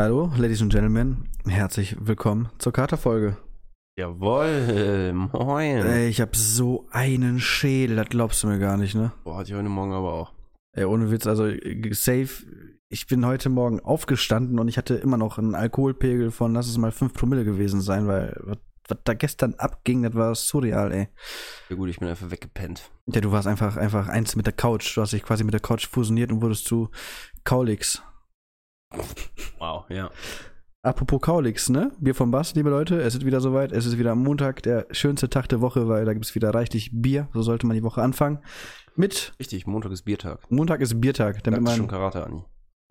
Hallo, Ladies and Gentlemen, herzlich willkommen zur Katerfolge. Jawohl, moin. Ey, ich hab so einen Schädel, das glaubst du mir gar nicht, ne? Boah, hatte ich heute Morgen aber auch. Ey, ohne Witz, also safe. Ich bin heute Morgen aufgestanden und ich hatte immer noch einen Alkoholpegel von, lass es mal 5 Promille gewesen sein, weil was, was da gestern abging, das war surreal, ey. Ja gut, ich bin einfach weggepennt. Ja, du warst einfach, einfach eins mit der Couch. Du hast dich quasi mit der Couch fusioniert und wurdest zu Kaulix. Wow, ja. Apropos Kaulix, ne? Bier vom Bass, liebe Leute. Es ist wieder soweit. Es ist wieder am Montag, der schönste Tag der Woche, weil da gibt es wieder reichlich Bier. So sollte man die Woche anfangen. Mit Richtig, Montag ist Biertag. Montag ist Biertag, damit Danke schon man. Karate, Anni.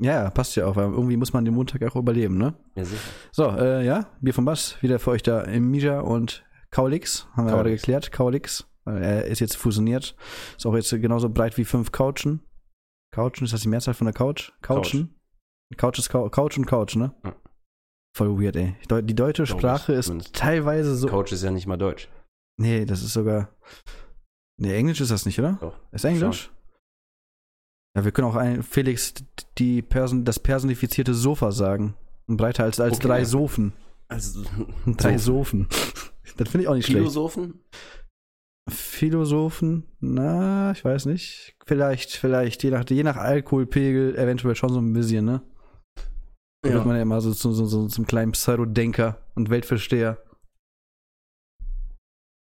Ja, ja, passt ja auch, weil irgendwie muss man den Montag auch überleben, ne? Ja, sicher. So, äh, ja, Bier vom Bass, wieder für euch da im Mija und Kaulix, haben wir gerade Kaulix. geklärt. Kaulix, er ist jetzt fusioniert. Ist auch jetzt genauso breit wie fünf Couchen. Couchen, ist das die Mehrzahl von der Couch? Couchen? Couch ist Cou- Couch und Couch, ne? Ja. Voll weird, ey. Die deutsche ich, Sprache ist teilweise so. Coach ist ja nicht mal Deutsch. Nee, das ist sogar. Nee, Englisch ist das nicht, oder? Doch. Ist Englisch? Ja, wir können auch ein, Felix die Person, das personifizierte Sofa sagen. Breiter als, als Okay. drei Sofen. Also, Drei so Sofen. Das finde ich auch nicht schlecht. Philosophen? Philosophen? Na, ich weiß nicht. Vielleicht, vielleicht, je nach, je nach Alkoholpegel, eventuell schon so ein bisschen, ne? Da wird man ja immer so, so, so, so zum kleinen Pseudo-Denker und Weltversteher.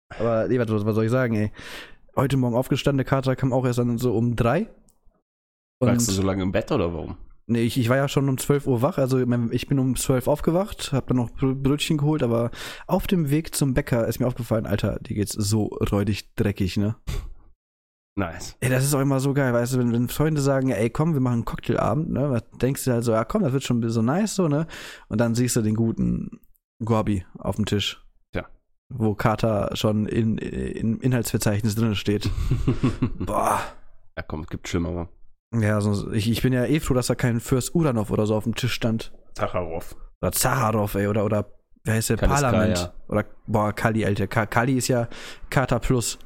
Aber, nee, was, was soll ich sagen, ey? Heute Morgen aufgestanden, der Kater kam auch erst dann so um drei. Lagst du so lange im Bett oder warum? Nee, ich, ich war ja schon um 12 Uhr wach, also ich bin um 12 aufgewacht, hab dann noch Brö- Brötchen geholt, aber auf dem Weg zum Bäcker ist mir aufgefallen, Alter, dir geht's so räudig dreckig, ne? Nice. Ey, das ist auch immer so geil, weißt du, wenn, wenn Freunde sagen, ey, komm, wir machen einen Cocktailabend, ne? Was denkst du halt so, ja komm, das wird schon so nice, so, ne? Und dann siehst du den guten Gorbi auf dem Tisch. Ja. Wo Kater schon in, in, im Inhaltsverzeichnis drin steht. Boah. Ja, komm, es gibt Schlimmere. Ja, so, ich, ich bin ja eh froh, dass da kein Fürst Uranov oder so auf dem Tisch stand. Tacharow. Oder Zaharov, ey, oder, oder, wer heißt der? Kaliskaya. Parlament. Oder, boah, Kali, Alter. Ka Kali ist ja Kater Plus.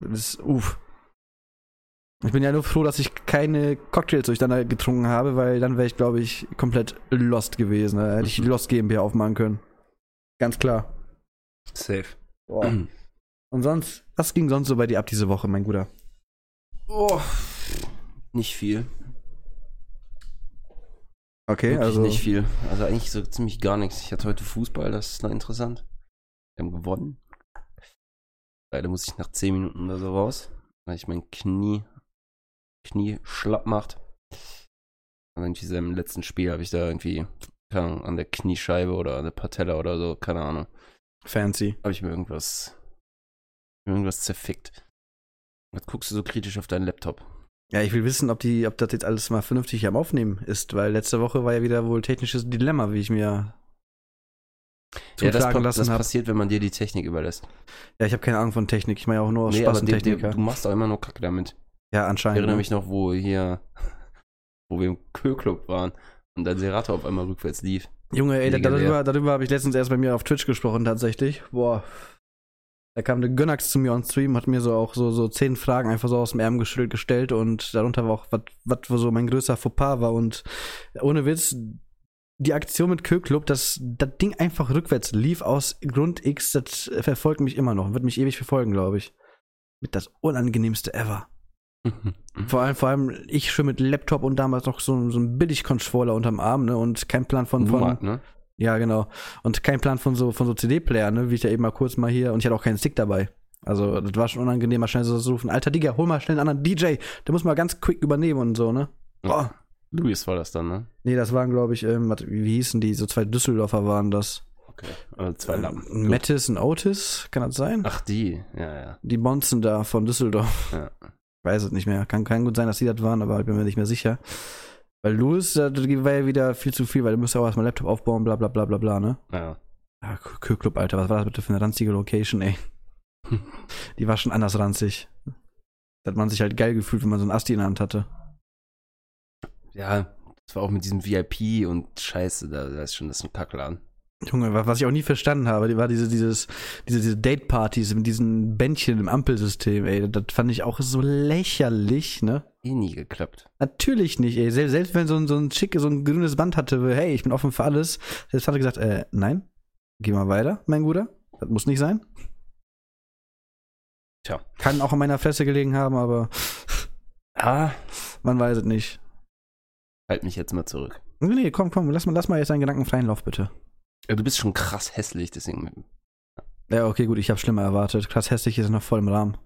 Das ist, uff. Ich bin ja nur froh, dass ich keine Cocktails durcheinander getrunken habe, weil dann wäre ich, glaube ich, komplett lost gewesen. Da hätte ich die Lost GmbH aufmachen können. Ganz klar. Safe. Boah. Und sonst, was ging sonst so bei dir ab diese Woche, mein Guter? Oh. Nicht viel. Okay, Wirklich also. nicht viel. Also eigentlich so ziemlich gar nichts. Ich hatte heute Fußball, das ist noch interessant. Wir haben gewonnen. Leider muss ich nach 10 Minuten oder so raus, weil ich mein Knie, Knie schlapp macht. Und in diesem letzten Spiel habe ich da irgendwie, keine Ahnung, an der Kniescheibe oder an der Patella oder so, keine Ahnung, Fancy. habe ich mir irgendwas, irgendwas zerfickt. Jetzt guckst du so kritisch auf deinen Laptop. Ja, ich will wissen, ob, die, ob das jetzt alles mal vernünftig am Aufnehmen ist, weil letzte Woche war ja wieder wohl technisches Dilemma, wie ich mir Ja, das, pa- das passiert, wenn man dir die Technik überlässt. Ja, ich habe keine Ahnung von Technik. Ich mache ja auch nur aus Nee, Spaß aber und Techniker. du machst auch immer nur Kacke damit. Ja, Ich anscheinend. erinnere ne? mich noch, wo hier, wo wir im Kühlclub waren und dein Serato auf einmal rückwärts lief. Junge, ey, da- Legendär. darüber, darüber habe ich letztens erst bei mir auf Twitch gesprochen, tatsächlich. Boah. Da kam der Gönnax zu mir on Stream, hat mir so auch so, so zehn Fragen einfach so aus dem Ärmel geschüttelt gestellt und darunter war auch, was was so mein größter Fauxpas war. Und ohne Witz, die Aktion mit Kühlclub, dass das Ding einfach rückwärts lief aus Grund X, das verfolgt mich immer noch, wird mich ewig verfolgen, glaube ich. Mit das unangenehmste ever. Vor allem, vor allem, ich schon mit Laptop und damals noch so, so ein Billig-Controller unterm Arm, ne? Und kein Plan von, von Numark, ne? ja, genau. Und kein Plan von so, von so CD-Player, ne? Wie ich ja eben mal kurz mal hier. Und ich hatte auch keinen Stick dabei. Also, das war schon unangenehm, mal schnell so zu rufen. Alter Digga, hol mal schnell einen anderen DJ. Der muss mal ganz quick übernehmen und so, ne? Boah. Luis war das dann, ne? Nee, das waren, glaube ich, ähm, wie hießen die? So zwei Düsseldorfer waren das. Okay. Also zwei Lappen. Ähm, Mattis und Otis, kann das sein? Ach, die. Ja, ja. Die Bonzen da von Düsseldorf. Ja. Weiß es nicht mehr. Kann, kann gut sein, dass die das waren, aber ich bin mir nicht mehr sicher. Weil Louis, äh, das war ja wieder viel zu viel, weil du musst ja auch erstmal Laptop aufbauen, bla bla bla bla bla, ne? ja. Ja, Kühlclub, Alter, was war das bitte für eine ranzige Location, ey? Die war schon anders ranzig. Da hat man sich halt geil gefühlt, wenn man so einen Asti in der Hand hatte. Ja, das war auch mit diesem VIP und Scheiße, da, da ist schon das ein Kackladen. Junge, wa- was ich auch nie verstanden habe, die war diese, dieses, diese, diese Date-Partys mit diesen Bändchen im Ampelsystem, ey. Das fand ich auch so lächerlich, ne? Eh nie geklappt. Natürlich nicht, ey. Selbst, selbst wenn so ein, so ein schick, so ein grünes Band hatte, hey, ich bin offen für alles, selbst hat er gesagt, äh, nein, geh mal weiter, mein Guter. Das muss nicht sein. Tja. Kann auch an meiner Fresse gelegen haben, aber Ah, man weiß es nicht. halt mich jetzt mal zurück. Nee, komm, komm, lass mal, lass mal jetzt einen Gedanken freien Lauf, bitte. Ja, du bist schon krass hässlich, deswegen. Ja, okay, gut, ich habe schlimmer erwartet. Krass hässlich ist noch voll im Rahmen.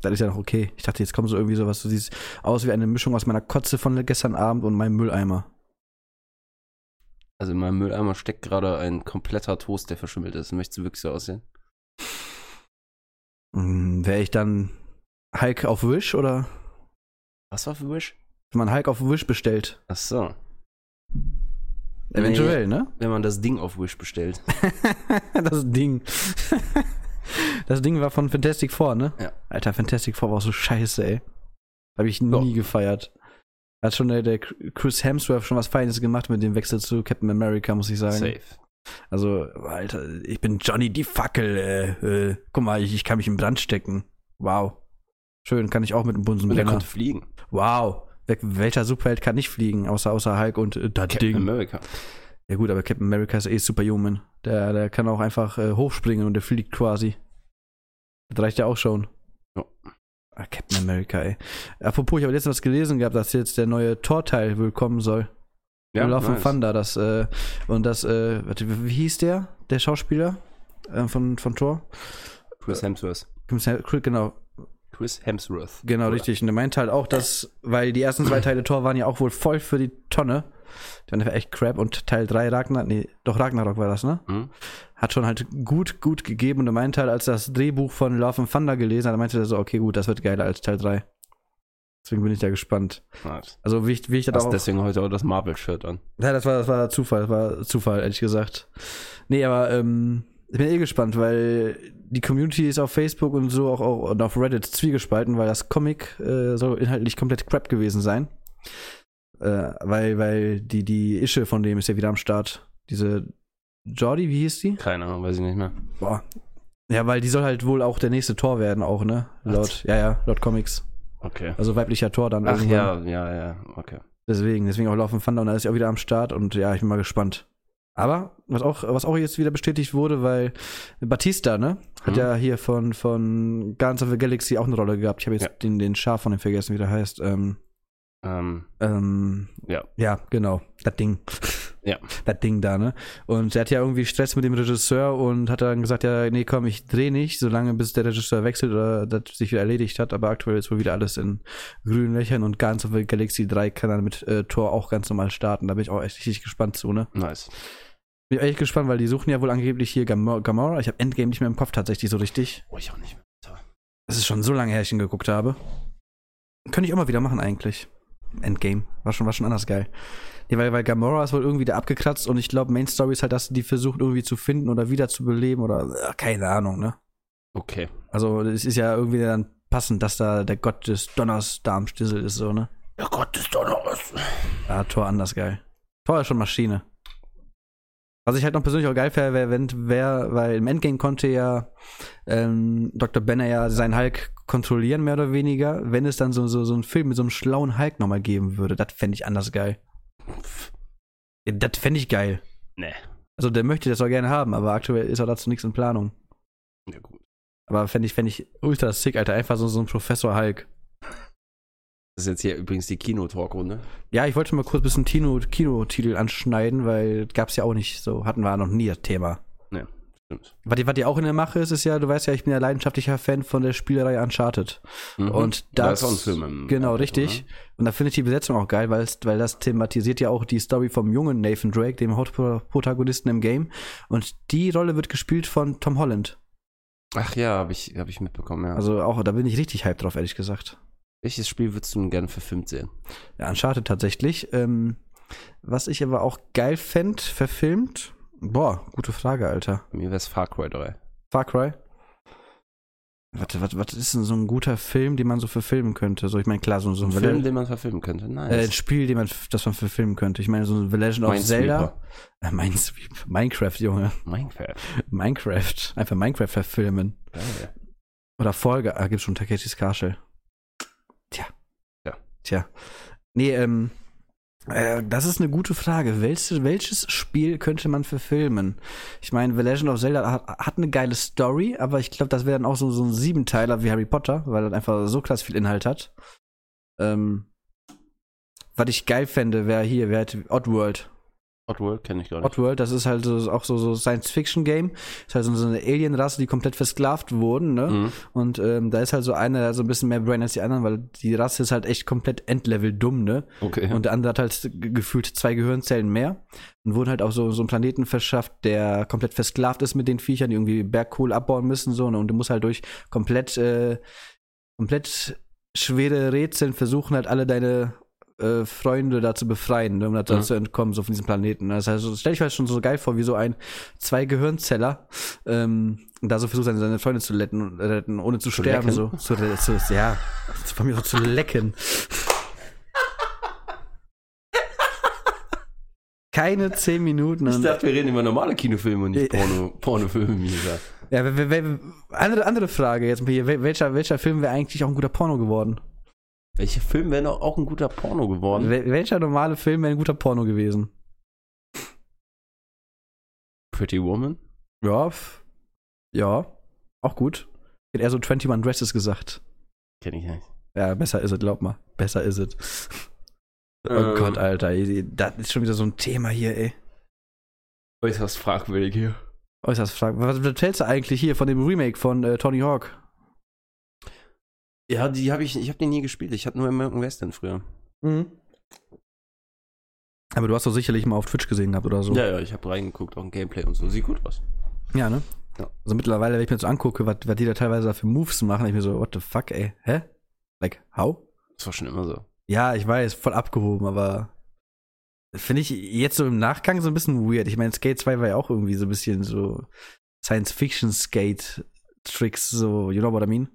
Das ist ja noch okay. Ich dachte, jetzt kommt so irgendwie sowas, du siehst aus wie eine Mischung aus meiner Kotze von gestern Abend und meinem Mülleimer. Also in meinem Mülleimer steckt gerade ein kompletter Toast, der verschimmelt ist. Möchtest du wirklich so aussehen? Hm, Wäre ich dann Hulk auf Wish oder Was war für Wish? wenn man Hulk auf Wish bestellt? Ach so. Eventuell, ne? Wenn man das Ding auf Wish bestellt. das Ding. das Ding war von Fantastic Four, ne? Ja. Alter, Fantastic Four war so scheiße, ey. Habe ich nie Ja. gefeiert. Hat schon der, der Chris Hemsworth schon was Feines gemacht mit dem Wechsel zu Captain America, muss ich sagen. Safe. Also, Alter, ich bin Johnny die Fackel, äh, äh, guck mal, ich, ich kann mich im Brand stecken. Wow. Schön, kann ich auch mit dem Und der Bunsenbrenner. konnte fliegen. Wow. Welcher Superheld kann nicht fliegen, außer, außer Hulk und äh, das Captain Ding. America. Ja gut, aber Captain America ist eh Superhuman. Der, der kann auch einfach äh, hochspringen und der fliegt quasi. Das reicht ja auch schon. Ja. Ah, Captain America, ey. Apropos, ich habe letztens was gelesen gehabt, dass jetzt der neue Tor-Teil wohl kommen soll. Ja, Love nice. Thunder, das, äh, und das, äh, warte, wie hieß der? Der Schauspieler äh, von, von Thor? Chris Hemsworth. Genau, Chris Hemsworth. Genau, Oder? richtig. Und er meint halt auch, dass, weil die ersten zwei Teile Tor waren ja auch wohl voll für die Tonne. Die waren echt crap. Und Teil 3 Ragnarok, nee, doch Ragnarok war das, ne? Hm? Hat schon halt gut, gut gegeben. Und er meinte halt, als er das Drehbuch von Love and Thunder gelesen hat, meinte er so, okay, gut, das wird geiler als Teil 3. Deswegen bin ich da gespannt. Nice. Also, wie ich, wie ich das Hast auch. deswegen heute auch das Marvel-Shirt an. Ja, das war, das war Zufall, das war Zufall, ehrlich gesagt. Nee, aber ähm, ich bin eh gespannt, weil die Community ist auf Facebook und so auch, auch und auf Reddit zwiegespalten, weil das Comic äh, soll inhaltlich komplett crap gewesen sein. Äh, weil, weil die, die Ische von dem ist ja wieder am Start. Diese Jordi, wie hieß die? Keine Ahnung, weiß ich nicht mehr. Boah. Ja, weil die soll halt wohl auch der nächste Tor werden, auch, ne? Laut, ja, ja, laut Comics. Okay. Also weiblicher Tor dann Ach irgendwann. ja, ja, ja, okay. Deswegen, deswegen auch Laufen Thunder und da ist sie auch wieder am Start und ja, ich bin mal gespannt. Aber was auch, was auch jetzt wieder bestätigt wurde, weil Batista, ne, hat Mhm. ja hier von, von Guardians of the Galaxy auch eine Rolle gehabt. Ich habe jetzt Ja. den, den Schaf von dem vergessen, wie der heißt. Ähm, Ähm, ähm, ja. ja, genau, das Ding. Ja. Das Ding da, ne? Und der hat ja irgendwie Stress mit dem Regisseur und hat dann gesagt, ja, nee, komm, ich dreh nicht, solange bis der Regisseur wechselt oder das sich wieder erledigt hat. Aber aktuell ist wohl wieder alles in grünen Löchern und Guardians of the Galaxy 3 kann dann mit äh, Tor auch ganz normal starten. Da bin ich auch echt richtig gespannt zu, ne? Nice. Bin echt gespannt, weil die suchen ja wohl angeblich hier Gamora. Gamora. Ich habe Endgame nicht mehr im Kopf tatsächlich so richtig. Oh, ich auch nicht mehr. Das ist schon so lange her, ich ihn geguckt habe. Könnte ich auch mal wieder machen eigentlich. Endgame. War schon, war schon anders geil. Nee, weil, weil Gamora ist wohl irgendwie da abgekratzt und ich glaube, Main Story ist halt, dass die versucht irgendwie zu finden oder wieder zu beleben oder äh, keine Ahnung, ne? Okay. Also es ist ja irgendwie dann passend, dass da der Gott des Donners da am Stissel ist, so, ne? Ja Gott, noch was. Ja, Tor anders geil. Tor ist schon Maschine. Was ich halt noch persönlich auch geil wäre, wär, wenn wer, weil im Endgame konnte ja ähm, Dr. Banner ja seinen Hulk kontrollieren, mehr oder weniger, wenn es dann so, so, so einen Film mit so einem schlauen Hulk nochmal geben würde. Das fände ich anders geil. Ja, das fände ich geil. Nee. Also der möchte das auch gerne haben, aber aktuell ist auch dazu nichts in Planung. Ja, gut. Aber fände ich, fände ich ultra sick, Alter. Einfach so, so ein Professor Hulk. Das ist jetzt hier übrigens die Kino-Talkrunde. Ja, ich wollte mal kurz ein bisschen Kino, Kinotitel anschneiden, weil gab's ja auch nicht so, hatten wir noch nie das Thema. Stimmt. Was, die- was die auch in der Mache ist, ist ja, du weißt ja, ich bin ja leidenschaftlicher Fan von der Spielerei Uncharted. Mhm. Und da das- ist auch ein Film im Genau, richtig. ne? Und da finde ich die Besetzung auch geil, weil, weil das thematisiert ja auch die Story vom jungen Nathan Drake, dem Hauptprotagonisten im Game. Und die Rolle wird gespielt von Tom Holland. Ach ja, habe ich, hab ich mitbekommen, ja. Also auch, da bin ich richtig hyped drauf, ehrlich gesagt. Welches Spiel würdest du denn gerne verfilmt sehen? Ja, Uncharted tatsächlich. Ähm, was ich aber auch geil fänd, verfilmt. Boah, gute Frage, Alter. Mir wäre es Far Cry 3. Far Cry. Warte, was, was ist denn so ein guter Film, den man so verfilmen könnte? So, ich meine, klar, so, so Ein ein, Film, Film, den man verfilmen könnte. Nice. äh, ein Spiel, den man, das man verfilmen könnte. Ich meine, so ein The Legend of Zelda. Äh, Minesweep. Minecraft, Junge. Minecraft. Minecraft. Einfach Minecraft verfilmen. Geil. Oder Folge. Ah, gibt's schon Takeshis Castle. Tja. Ja. Tja. Nee, ähm, äh, das ist eine gute Frage. Welches, welches Spiel könnte man verfilmen? Ich meine, The Legend of Zelda hat, hat eine geile Story, aber ich glaube, das wäre dann auch so, so ein Siebenteiler wie Harry Potter, weil das einfach so krass viel Inhalt hat. Ähm, was ich geil fände, wäre hier, wäre Oddworld. Oddworld kenne ich gar nicht. Oddworld, das ist halt so, auch so, so Science-Fiction-Game. Ist halt so, so eine Alien-Rasse, die komplett versklavt wurden, ne? Mhm. Und ähm, da ist halt so einer, der so ein bisschen mehr Brain als die anderen, weil die Rasse ist halt echt komplett Endlevel dumm, ne? Okay. Und der andere hat halt ge- gefühlt zwei Gehirnzellen mehr und wurden halt auf so, so einen Planeten verschafft, der komplett versklavt ist mit den Viechern, die irgendwie Bergkohle abbauen müssen, so, ne? Und du musst halt durch komplett, äh, komplett schwere Rätseln versuchen, halt alle deine äh, Freunde da zu befreien, ne, um da Mhm. zu entkommen, so von diesem Planeten. Das heißt, stell ich mir das schon so geil vor, wie so ein zwei Gehirnzeller ähm, da so versucht, seine, seine Freunde zu retten, retten ohne zu, Zu sterben. lecken? So, zu, zu, ja, von mir so zu lecken. Keine zehn Minuten. Ich dachte, wir reden über normale Kinofilme und nicht Äh. Porno, Pornofilme, ja, we- we- we- andere, andere Frage jetzt mal hier. Wel- Welcher, welcher Film wäre eigentlich auch ein guter Porno geworden? Welcher Film wäre noch auch ein guter Porno geworden? Wel welcher normale Film wäre ein guter Porno gewesen? Pretty Woman? Ja, ja, auch gut. Ich hätte eher so 21 Dresses gesagt. Kenne ich nicht. Ja, besser ist es, glaub mal. Besser ist es. Oh Ähm. Gott, Alter. Das ist schon wieder so ein Thema hier, ey. Äußerst fragwürdig hier. Äußerst frag. Was, was hältst du eigentlich hier von dem Remake von äh, Tony Hawk? Ja, die habe ich, ich habe die nie gespielt. Ich hatte nur American Western früher. Mhm. Aber du hast doch sicherlich mal auf Twitch gesehen gehabt oder so. Ja, ja, ich habe reingeguckt, auch ein Gameplay und so. Sieht gut aus. Ja, ne? Ja. Also mittlerweile, wenn ich mir so angucke, was, was die da teilweise da für Moves machen, ich mir so, what the fuck, ey? Hä? Like, how? Das war schon immer so. Ja, ich weiß, voll abgehoben, aber finde ich jetzt so im Nachgang so ein bisschen weird. Ich meine, Skate 2 war ja auch irgendwie so ein bisschen so Science-Fiction-Skate-Tricks, so, you know what I mean?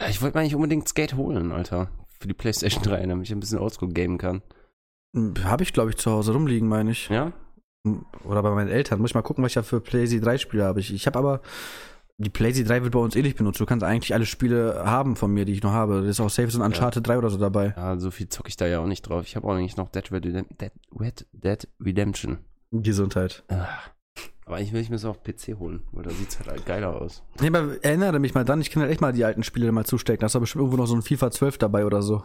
Ja, ich wollte mir eigentlich unbedingt Skate holen, Alter. Für die PlayStation 3, damit ich ein bisschen Oldschool gamen kann. Habe ich, glaube ich, zu Hause rumliegen, meine ich. Ja? Oder bei meinen Eltern. Muss ich mal gucken, was ich da für PlayStation 3 Spiele habe. Ich, ich habe aber, die PlayStation 3 wird bei uns eh nicht benutzt. Du kannst eigentlich alle Spiele haben von mir, die ich noch habe. Das ist auch safe so ein Uncharted 3 oder so dabei. Ja, so viel zocke ich da ja auch nicht drauf. Ich habe auch eigentlich noch Dead, Redem Dead, Red Dead Redemption. Gesundheit. Ah. Aber eigentlich will ich mir das auf PC holen, weil da sieht's halt geiler aus. Nee, aber erinnere mich mal dran, ich kann halt echt mal die alten Spiele mal zustecken. Da ist doch bestimmt irgendwo noch so ein FIFA 12 dabei oder so.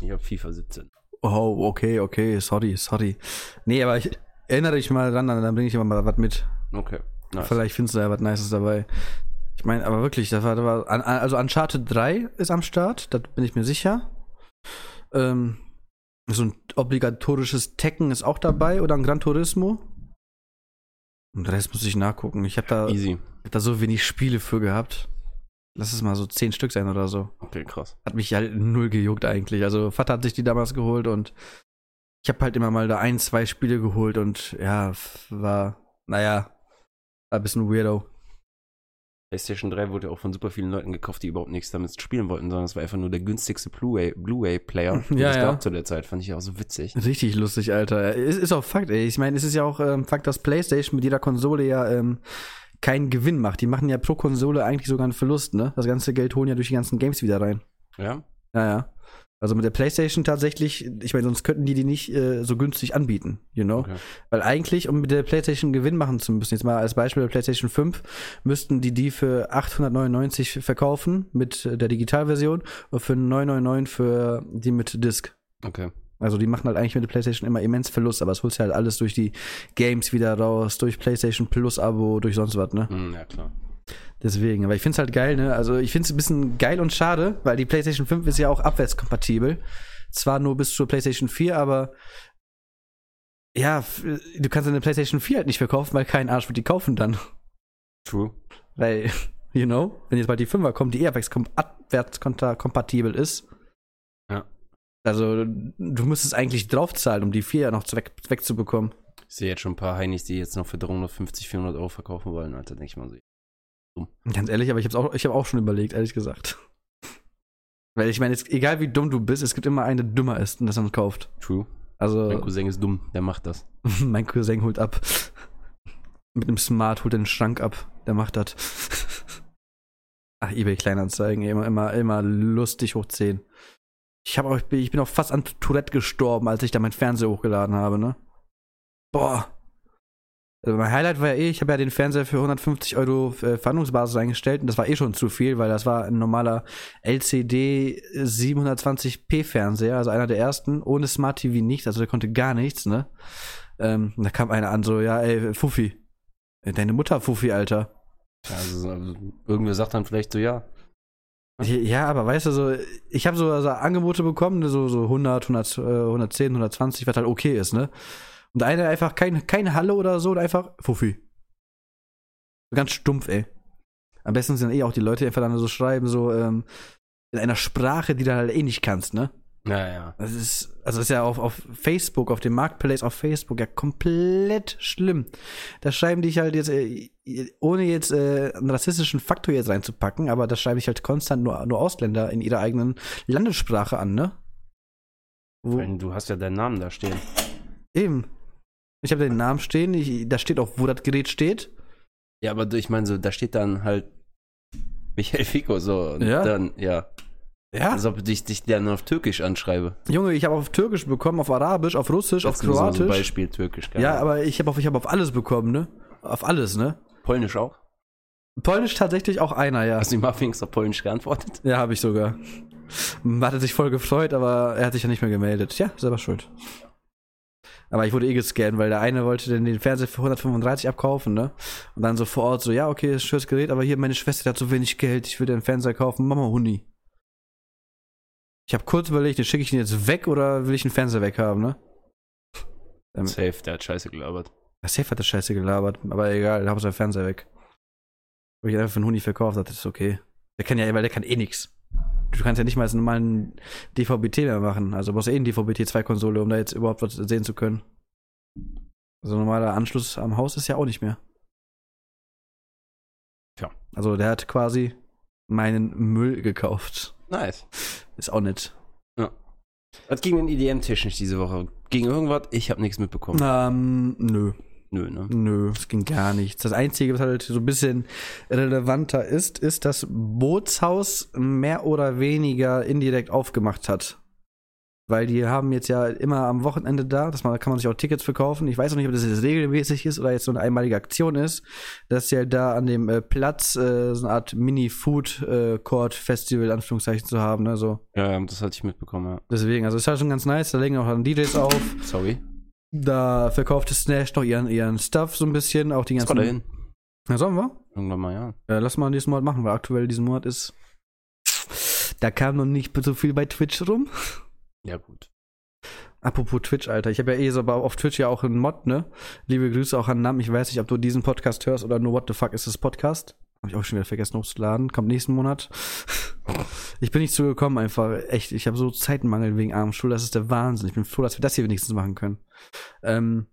Ich habe FIFA 17. Oh, okay, okay, sorry, sorry. Nee, aber ich erinnere dich mal dran, dann bringe ich immer mal was mit. Okay. Nice. Vielleicht findest du ja was Nices dabei. Ich meine, aber wirklich, das war, das war also Uncharted 3 ist am Start, da bin ich mir sicher. Ähm, so ein obligatorisches Tekken ist auch dabei oder ein Gran Turismo. Und den Rest muss ich nachgucken. Ich habe da, Easy. hab da so wenig Spiele für gehabt. Lass es mal so zehn Stück sein oder so. Okay, krass. Hat mich halt null gejuckt eigentlich. Also Vater hat sich die damals geholt und ich habe halt immer mal da ein, zwei Spiele geholt und ja, war, naja, war ein bisschen weirdo. PlayStation 3 wurde ja auch von super vielen Leuten gekauft, die überhaupt nichts damit spielen wollten, sondern es war einfach nur der günstigste Blu-ray- Blu-ray-Player, den Ja, es ja. gab zu der Zeit. Fand ich auch so witzig. Richtig lustig, Alter. Ist, ist auch Fakt, ey. Ich meine, es ist ja auch ähm, Fakt, dass PlayStation mit jeder Konsole ja ähm, keinen Gewinn macht. Die machen ja pro Konsole eigentlich sogar einen Verlust, ne? Das ganze Geld holen ja durch die ganzen Games wieder rein. Ja? Ja, ja. Also mit der PlayStation tatsächlich, ich meine, sonst könnten die die nicht äh, so günstig anbieten, you know? Okay. Weil eigentlich, um mit der PlayStation Gewinn machen zu müssen, jetzt mal als Beispiel der PlayStation 5, müssten die die für 899 verkaufen mit äh, der Digitalversion und für 999 für die mit Disc. Okay. Also die machen halt eigentlich mit der PlayStation immer immens Verlust, aber es holst ja halt alles durch die Games wieder raus, durch PlayStation Plus Abo, durch sonst was, ne? Hm, ja, klar. Deswegen, aber ich find's halt geil, ne? Also ich find's ein bisschen geil und schade, weil die PlayStation 5 ist ja auch abwärtskompatibel. Zwar nur bis zur PlayStation 4, aber ja, du kannst eine PlayStation 4 halt nicht verkaufen, weil kein Arsch wird die kaufen dann. True. Weil, you know, wenn jetzt bald die 5er kommt, die eher abwärtskompatibel ist. Ja. Also, du müsstest eigentlich draufzahlen, um die 4 noch weg, wegzubekommen. Ich sehe jetzt schon ein paar Heinis, die jetzt noch für 350, 400 Euro verkaufen wollen, Alter. Denke ich mal so. Dumm. Ganz ehrlich, aber ich habe auch, ich hab auch schon überlegt, ehrlich gesagt. Weil ich meine, egal wie dumm du bist, es gibt immer einen, der dümmer ist und das dann kauft. True. Also, Mein Cousin ist dumm, der macht das. mein Cousin holt ab. Mit einem Smart holt er den Schrank ab. Der macht das. Ach, eBay Kleinanzeigen, immer, immer, immer lustig hoch 10. Ich, hab auch, ich bin ich bin auch fast an Tourette gestorben, als ich da mein Fernseher hochgeladen habe, ne? Boah. Also mein Highlight war ja eh, ich habe ja den Fernseher für 150 Euro äh, Verhandlungsbasis eingestellt und das war eh schon zu viel, weil das war ein normaler LCD 720p Fernseher, also einer der ersten, ohne Smart TV nichts, also der konnte gar nichts, ne? Ähm, da kam einer an, so, ja, ey, Fuffi. Äh, Deine Mutter Fuffi, Alter. Also, also, irgendwer sagt dann vielleicht so, ja. Ja, aber weißt du, so, ich habe so also Angebote bekommen, so, so 100, 100, äh, 110, 120, was halt okay ist, ne? Und einer einfach kein, keine Halle oder so, und einfach Fuffi. Ganz stumpf, ey. Am besten sind eh auch die Leute, die einfach dann so schreiben, so, ähm, in einer Sprache, die du halt eh nicht kannst, ne? Naja. Das ist, also das ist ja auf, auf Facebook, auf dem Marketplace auf Facebook ja komplett schlimm. Da schreiben dich halt jetzt, äh, ohne jetzt äh, einen rassistischen Faktor jetzt reinzupacken, aber da schreibe ich halt konstant nur, nur Ausländer in ihrer eigenen Landessprache an, ne? Wo, Du hast ja deinen Namen da stehen. eben. Ich habe den Namen stehen, ich, da steht auch, wo das Gerät steht. Ja, aber ich meine, so, da steht dann halt Michael Fico so. Ja? Dann, ja. Ja. Als ob ich dich dann auf Türkisch anschreibe. Junge, ich habe auf Türkisch bekommen, auf Arabisch, auf Russisch, auf Jetzt nur so ein Kroatisch. Beispiel Türkisch. keine ja, aber ich habe auf, ich hab auf alles bekommen, ne? Auf alles, ne? Polnisch auch? Polnisch tatsächlich auch einer, ja. Hast du ihm Muffins auf Polnisch geantwortet? Ja, habe ich sogar. Hatte sich voll gefreut, aber er hat sich ja nicht mehr gemeldet. Ja, selber schuld. Aber ich wurde eh gescannt, weil der eine wollte den, den Fernseher für 135 abkaufen, ne? Und dann so vor Ort so, ja, okay, ist schönes Gerät, aber hier meine Schwester hat so wenig Geld, ich will den Fernseher kaufen, Mama Huni. Ich habe kurz überlegt, schicke ich ihn jetzt weg oder will ich den Fernseher weghaben, ne? Ähm, Safe, der hat Scheiße gelabert. der Safe hat das Scheiße gelabert, aber egal, hab seinen Fernseher weg. Hab ich einfach für einen Huni verkauft, das ist okay. Der kann ja, weil der kann eh nix. Du kannst ja nicht mal als normalen DVB-T mehr machen. Also du brauchst eh eine DVB-T2-Konsole, um da jetzt überhaupt was sehen zu können. Also normaler Anschluss am Haus ist ja auch nicht mehr. Tja. Also der hat quasi meinen Müll gekauft. Nice. Ist auch nett. Was ging denn IDM-technisch diese Woche? Ging irgendwas? Ich habe nichts mitbekommen. Ähm, nö. Nö, ne? Nö, es ging gar nichts. Das Einzige, was halt so ein bisschen relevanter ist, ist, dass Bootshaus mehr oder weniger indirekt aufgemacht hat. Weil die haben jetzt ja immer am Wochenende da, dass man, da kann man sich auch Tickets verkaufen. Ich weiß noch nicht, ob das jetzt regelmäßig ist oder jetzt so eine einmalige Aktion ist, dass sie halt da an dem äh, Platz äh, so eine Art Mini-Food-Court-Festival, Anführungszeichen, zu haben. Ne? So. Ja, das hatte ich mitbekommen, ja. Deswegen, also ist halt schon ganz nice. Da legen auch dann DJs auf. Sorry. Da verkauft Snash noch ihren, ihren Stuff so ein bisschen, auch die ganzen. hin. Na, sollen wir? Irgendwann mal, ja. Ja, lass mal nächsten Monat machen, weil aktuell diesen Monat ist. Da kam noch nicht so viel bei Twitch rum. Ja, gut. Apropos Twitch, Alter. Ich habe ja eh so aber auf Twitch ja auch einen Mod, ne? Liebe Grüße auch an Nam. Ich weiß nicht, ob du diesen Podcast hörst oder nur What the fuck ist das Podcast. Habe ich auch schon wieder vergessen hochzuladen. Kommt nächsten Monat. Ich bin nicht zugekommen einfach. Echt, ich habe so Zeitmangel wegen Armschul. Das ist der Wahnsinn. Ich bin froh, dass wir das hier wenigstens machen können. Ähm,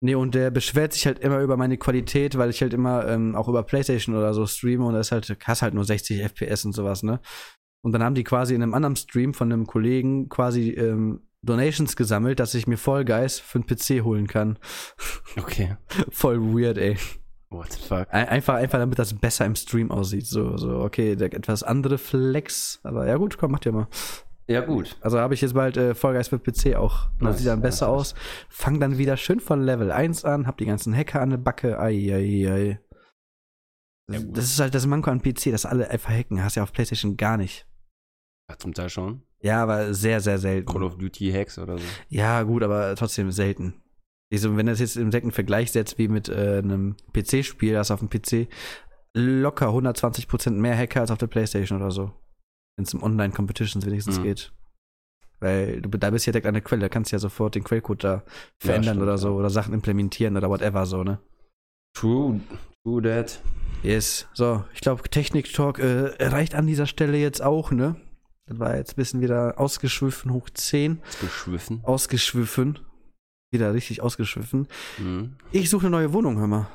nee, und der beschwert sich halt immer über meine Qualität, weil ich halt immer ähm, auch über Playstation oder so streame und das ist halt, hast halt nur 60 FPS und sowas, ne? Und dann haben die quasi in einem anderen Stream von einem Kollegen quasi ähm, Donations gesammelt, dass ich mir Fall Guys für einen PC holen kann. Okay. Voll weird, ey. What the fuck? Ein- Einfach, einfach, damit das besser im Stream aussieht. So, so, okay, der etwas andere Flex. Aber ja gut, komm, macht ja mal. Ja, gut. Also habe ich jetzt bald äh, Fall Guys für PC auch. Und das Nice, sieht dann besser nice. aus. Fang dann wieder schön von Level 1 an, hab die ganzen Hacker an der Backe. Ai, ai, ai. Ja, das ist halt das Manko an PC, dass alle einfach hacken. Hast ja auf PlayStation gar nicht. Ja, zum Teil schon. Ja, aber sehr, sehr selten. Call of Duty Hacks oder so. Ja, gut, aber trotzdem selten. Ich so, wenn du das jetzt im direkten Vergleich setzt wie mit äh, einem PC-Spiel, du auf dem PC locker 120% mehr Hacker als auf der Playstation oder so. Wenn es um Online-Competitions wenigstens Mhm. geht. Weil du da bist ja direkt an der Quelle, da kannst du ja sofort den Quellcode da verändern stimmt, oder so ja. oder Sachen implementieren oder whatever so, ne? True. True that. Yes. So, ich glaube, Technik-Talk äh, reicht an dieser Stelle jetzt auch, ne? Das war jetzt ein bisschen wieder ausgeschwiffen, hoch 10. Ist geschwiffen. Ausgeschwiffen. Wieder richtig ausgeschwiffen. Mhm. Ich suche eine neue Wohnung, hör mal.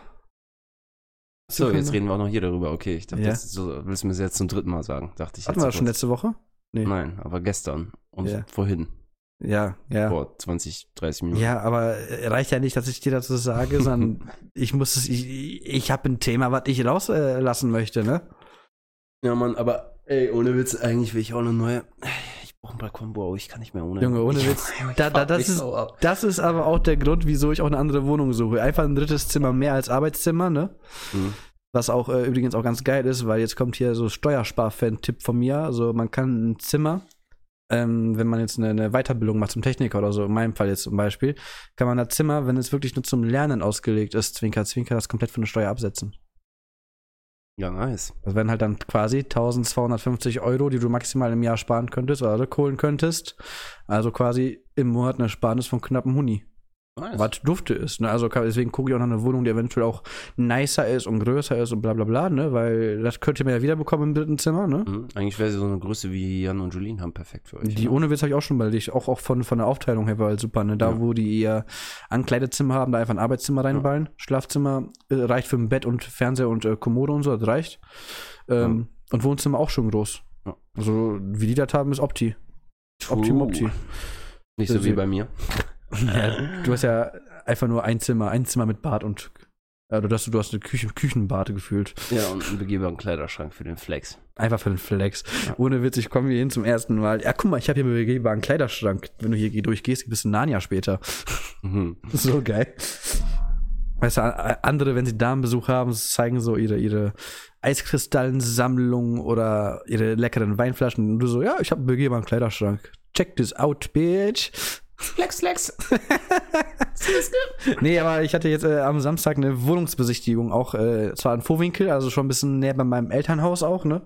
So, jetzt reden wir auch noch hier darüber. Okay, ich dachte, Ja. das so, willst du mir das jetzt zum dritten Mal sagen? Dachte ich Hatten wir das schon letzte Woche? Nee. Nein, aber gestern und Ja. vorhin, Ja, ja. vor 20, 30 Minuten. Ja, aber reicht ja nicht, dass ich dir dazu sage, sondern ich muss es, ich, ich habe ein Thema, was ich rauslassen äh, möchte, ne? Ja, Mann, aber ey, ohne Witz, eigentlich will ich auch eine neue. Ich brauche einen Balkonbau, ich kann nicht mehr ohne. Junge, ohne ich, Witz. Ich Da- da- das ist- so. Das ist aber auch der Grund, wieso ich auch eine andere Wohnung suche. Einfach ein drittes Zimmer mehr als Arbeitszimmer, ne? Hm. Was auch äh, übrigens auch ganz geil ist, weil jetzt kommt hier so Steuerspar-Fan-Tipp von mir. Also man kann ein Zimmer, ähm, wenn man jetzt eine, eine Weiterbildung macht zum Techniker oder so, in meinem Fall jetzt zum Beispiel, kann man das Zimmer, wenn es wirklich nur zum Lernen ausgelegt ist, Zwinker, Zwinker, das komplett von der Steuer absetzen. Ja, nice. Das wären halt dann quasi 1250 Euro, die du maximal im Jahr sparen könntest oder holen könntest. Also quasi im Monat eine Ersparnis von knappen Huni. Nice. Was dufte ist. Ne? Also deswegen gucke ich auch nach einer Wohnung, die eventuell auch nicer ist und größer ist und bla bla bla, ne? Weil das könnt ihr mir ja wieder bekommen im dritten Zimmer, ne? Hm, Eigentlich wäre sie so eine Größe wie Jan und Julien haben perfekt für euch. Die ne? ohne Witz habe ich auch schon bei dich, auch, auch von, von der Aufteilung her war halt super, ne? Da, Ja. wo die ihr Ankleidezimmer haben, da einfach ein Arbeitszimmer reinballen. Schlafzimmer äh, reicht für ein Bett und Fernseher und äh, Kommode und so, das reicht. Ähm, Und Wohnzimmer auch schon groß. Ja. Also, wie die das haben, ist Opti. Opti True. Opti. Nicht so wie bei mir. Du hast ja einfach nur ein Zimmer, ein Zimmer mit Bad und. Also, du hast, du hast eine Küche, Küchenbade gefühlt. Ja, und einen begehbaren Kleiderschrank für den Flex. Einfach für den Flex. Ja. Ohne Witz, ich komme hier hin zum ersten Mal. Ja, guck mal, ich habe hier einen begehbaren Kleiderschrank. Wenn du hier durchgehst, bist du Narnia später. Mhm. So geil. Weißt du, andere, wenn sie Damenbesuch haben, zeigen so ihre, ihre Eiskristallensammlung oder ihre leckeren Weinflaschen. Und du so, ja, ich habe einen begehbaren Kleiderschrank. Check this out, bitch. Flex, Flex. Nee, aber ich hatte jetzt äh, am Samstag eine Wohnungsbesichtigung, auch äh, zwar in Vorwinkel, also schon ein bisschen näher bei meinem Elternhaus auch, ne?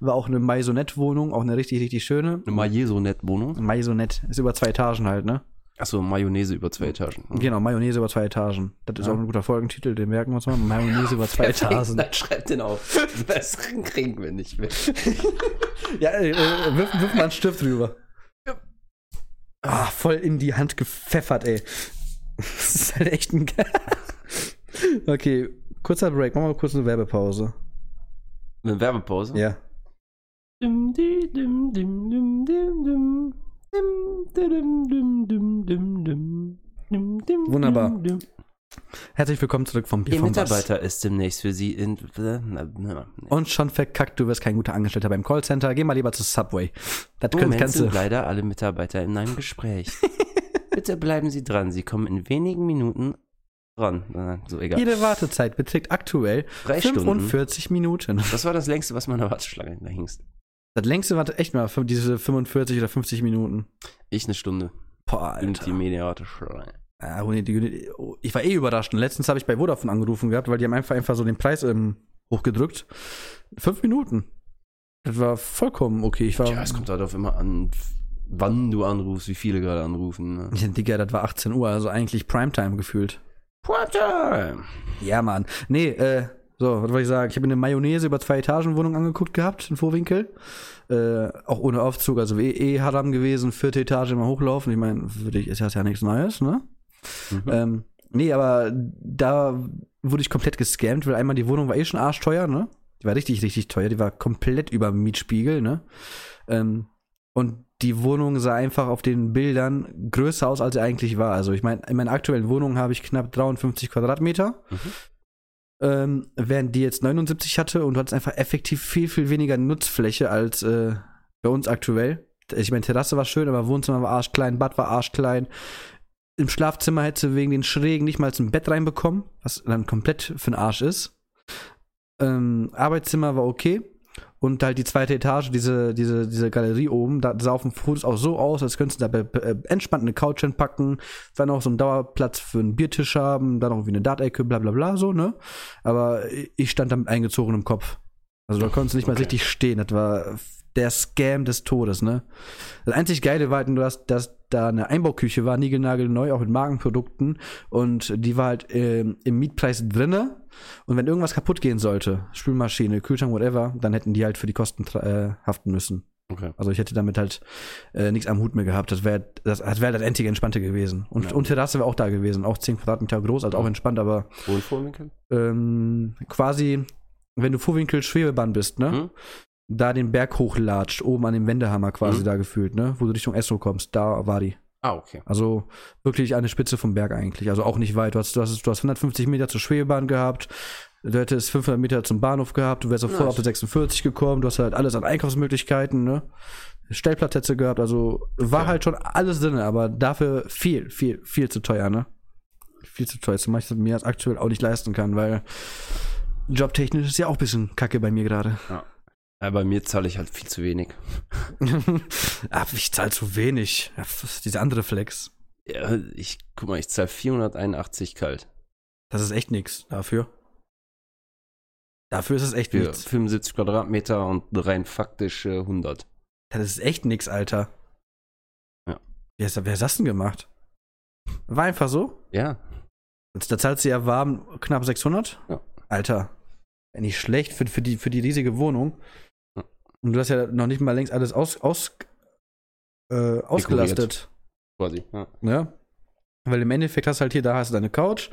War auch eine Maisonette-Wohnung, auch eine richtig, richtig schöne. Eine Majeso-Net-Wohnung. Maisonette, ist über zwei Etagen halt, ne? Achso, Mayonnaise über zwei Etagen. Genau, Mayonnaise über zwei Etagen. Das ist Ja. auch ein guter Folgentitel, den merken wir uns mal. Mayonnaise über zwei Etagen. Dann schreibt den auf. Das kriegen wir nicht mehr. Ja, äh, äh, wirf, wirf mal einen Stift drüber. Ah, voll in die Hand gepfeffert, ey. Das ist halt echt ein. Okay, kurzer Break. Machen wir mal kurz eine Werbepause. Eine Werbepause? Ja. Dim, di, dim, dim, dim, dim, dim. Dim, di, dim, dim, dim, dim, dim. Dim, dim, Wunderbar. dim, dim. Herzlich willkommen zurück vom Bier Ihr vom Mitarbeiter ist demnächst für Sie in. Und schon verkackt, du wirst kein guter Angestellter beim Callcenter. Geh mal lieber zu Subway. Das könnt, Moment kannst du. sind leider alle Mitarbeiter in einem Gespräch. Bitte bleiben Sie dran. Sie kommen in wenigen Minuten dran. So egal. Ihre Wartezeit beträgt aktuell Drei Stunden. 45 Minuten. Das war das längste, was meiner Warteschlange da hingst. Das längste war echt mal diese 45 oder 50 Minuten. Ich eine Stunde. Boah, Und die Alter. Mediawarteschlange. Die, oh, ich war eh überrascht. Und letztens habe ich bei Vodafone angerufen gehabt, weil die haben einfach, einfach so den Preis ähm, hochgedrückt. Fünf Minuten. Das war vollkommen okay. Ich war. Ja, es kommt halt auf immer an, wann du anrufst, wie viele gerade anrufen. Ne? Ja, Digga, das war 18 Uhr, also eigentlich Primetime gefühlt. Primetime! Ja, Mann. Nee, äh, so, was wollte ich sagen? Ich habe mir eine Mayonnaise über zwei Etagen Wohnung angeguckt gehabt in Vorwinkel. Äh, auch ohne Aufzug, also eh, eh haram gewesen, vierte Etage immer hochlaufen. Ich meine, für dich ist das ja nichts Neues, ne? Mhm. Ähm, nee, aber da wurde ich komplett gescammt, weil einmal die Wohnung war eh schon arschteuer, ne? Die war richtig, richtig teuer. Die war komplett über dem Mietspiegel, ne? Ähm, und die Wohnung sah einfach auf den Bildern größer aus, als sie eigentlich war. Also ich meine, in meiner aktuellen Wohnung habe ich knapp 53 Quadratmeter. Mhm. Ähm, während die jetzt 79 hatte und du hattest einfach effektiv viel, viel weniger Nutzfläche als äh, bei uns aktuell. Ich meine, Terrasse war schön, aber Wohnzimmer war arschklein, Bad war arschklein. Im Schlafzimmer hätte sie wegen den Schrägen nicht mal ein Bett reinbekommen, was dann komplett für den Arsch ist. Ähm, Arbeitszimmer war okay. Und halt die zweite Etage, diese, diese, diese Galerie oben, da sah auf dem Fotos auch so aus, als könntest du da äh, entspannt eine Couch hinpacken, dann auch so einen Dauerplatz für einen Biertisch haben, dann auch wie eine Dartecke, bla bla bla, so, ne? Aber ich stand da mit eingezogenem Kopf. Also da konntest du nicht mal Okay. richtig stehen. Das war der Scam des Todes, ne? Das einzig Geile war halt nur, dass, dass da eine Einbauküche war, niegelnagelneu, auch mit Markenprodukten. Und die war halt ähm, im Mietpreis drinne. Und wenn irgendwas kaputt gehen sollte, Spülmaschine, Kühlschrank, whatever, dann hätten die halt für die Kosten äh, haften müssen. Okay. Also ich hätte damit halt äh, nichts am Hut mehr gehabt. Das wäre das, das, wär das einzige Entspannte gewesen. Und, Ja. und Terrasse wäre auch da gewesen. Auch 10 Quadratmeter groß, also auch entspannt, aber Wo in Vorwinkel? ähm, quasi, wenn du Vorwinkel Schwebebahn bist, ne? Hm? Da den Berg hochlatscht, oben an dem Wendehammer quasi Mhm. da gefühlt, ne? Wo du Richtung Esso kommst, da war die. Ah, okay. Also wirklich eine Spitze vom Berg eigentlich. Also auch nicht weit. Du hast, du hast, du hast 150 Meter zur Schwebebahn gehabt. Du hättest 500 Meter zum Bahnhof gehabt. Du wärst sofort Nice. auf der 46 gekommen. Du hast halt alles an Einkaufsmöglichkeiten, ne? Stellplatz hättest du gehabt. Also war Okay. halt schon alles drin, aber dafür viel, viel, viel zu teuer, ne? Viel zu teuer. Zumal ich das mir jetzt aktuell auch nicht leisten kann, weil jobtechnisch ist ja auch ein bisschen kacke bei mir gerade. Ja, bei mir zahle ich halt viel zu wenig. Ach, ich zahl zu wenig. Diese andere Flex. Ja, ich, guck mal, ich zahle 481 kalt. Das ist echt nix dafür. Dafür ist es echt Für nichts. 75 Quadratmeter und rein faktisch äh, 100. Das ist echt nix, Alter. Ja. Wer, ist, wer hat das denn gemacht? War einfach so? Ja. Da zahlst du ja warm knapp 600? Ja. Alter. Nicht schlecht für, für, die, für die riesige Wohnung. Ja. Und du hast ja noch nicht mal längst alles aus, aus, äh, ausgelastet. Quasi. Ja. Ne? Weil im Endeffekt hast du halt hier, da hast du deine Couch,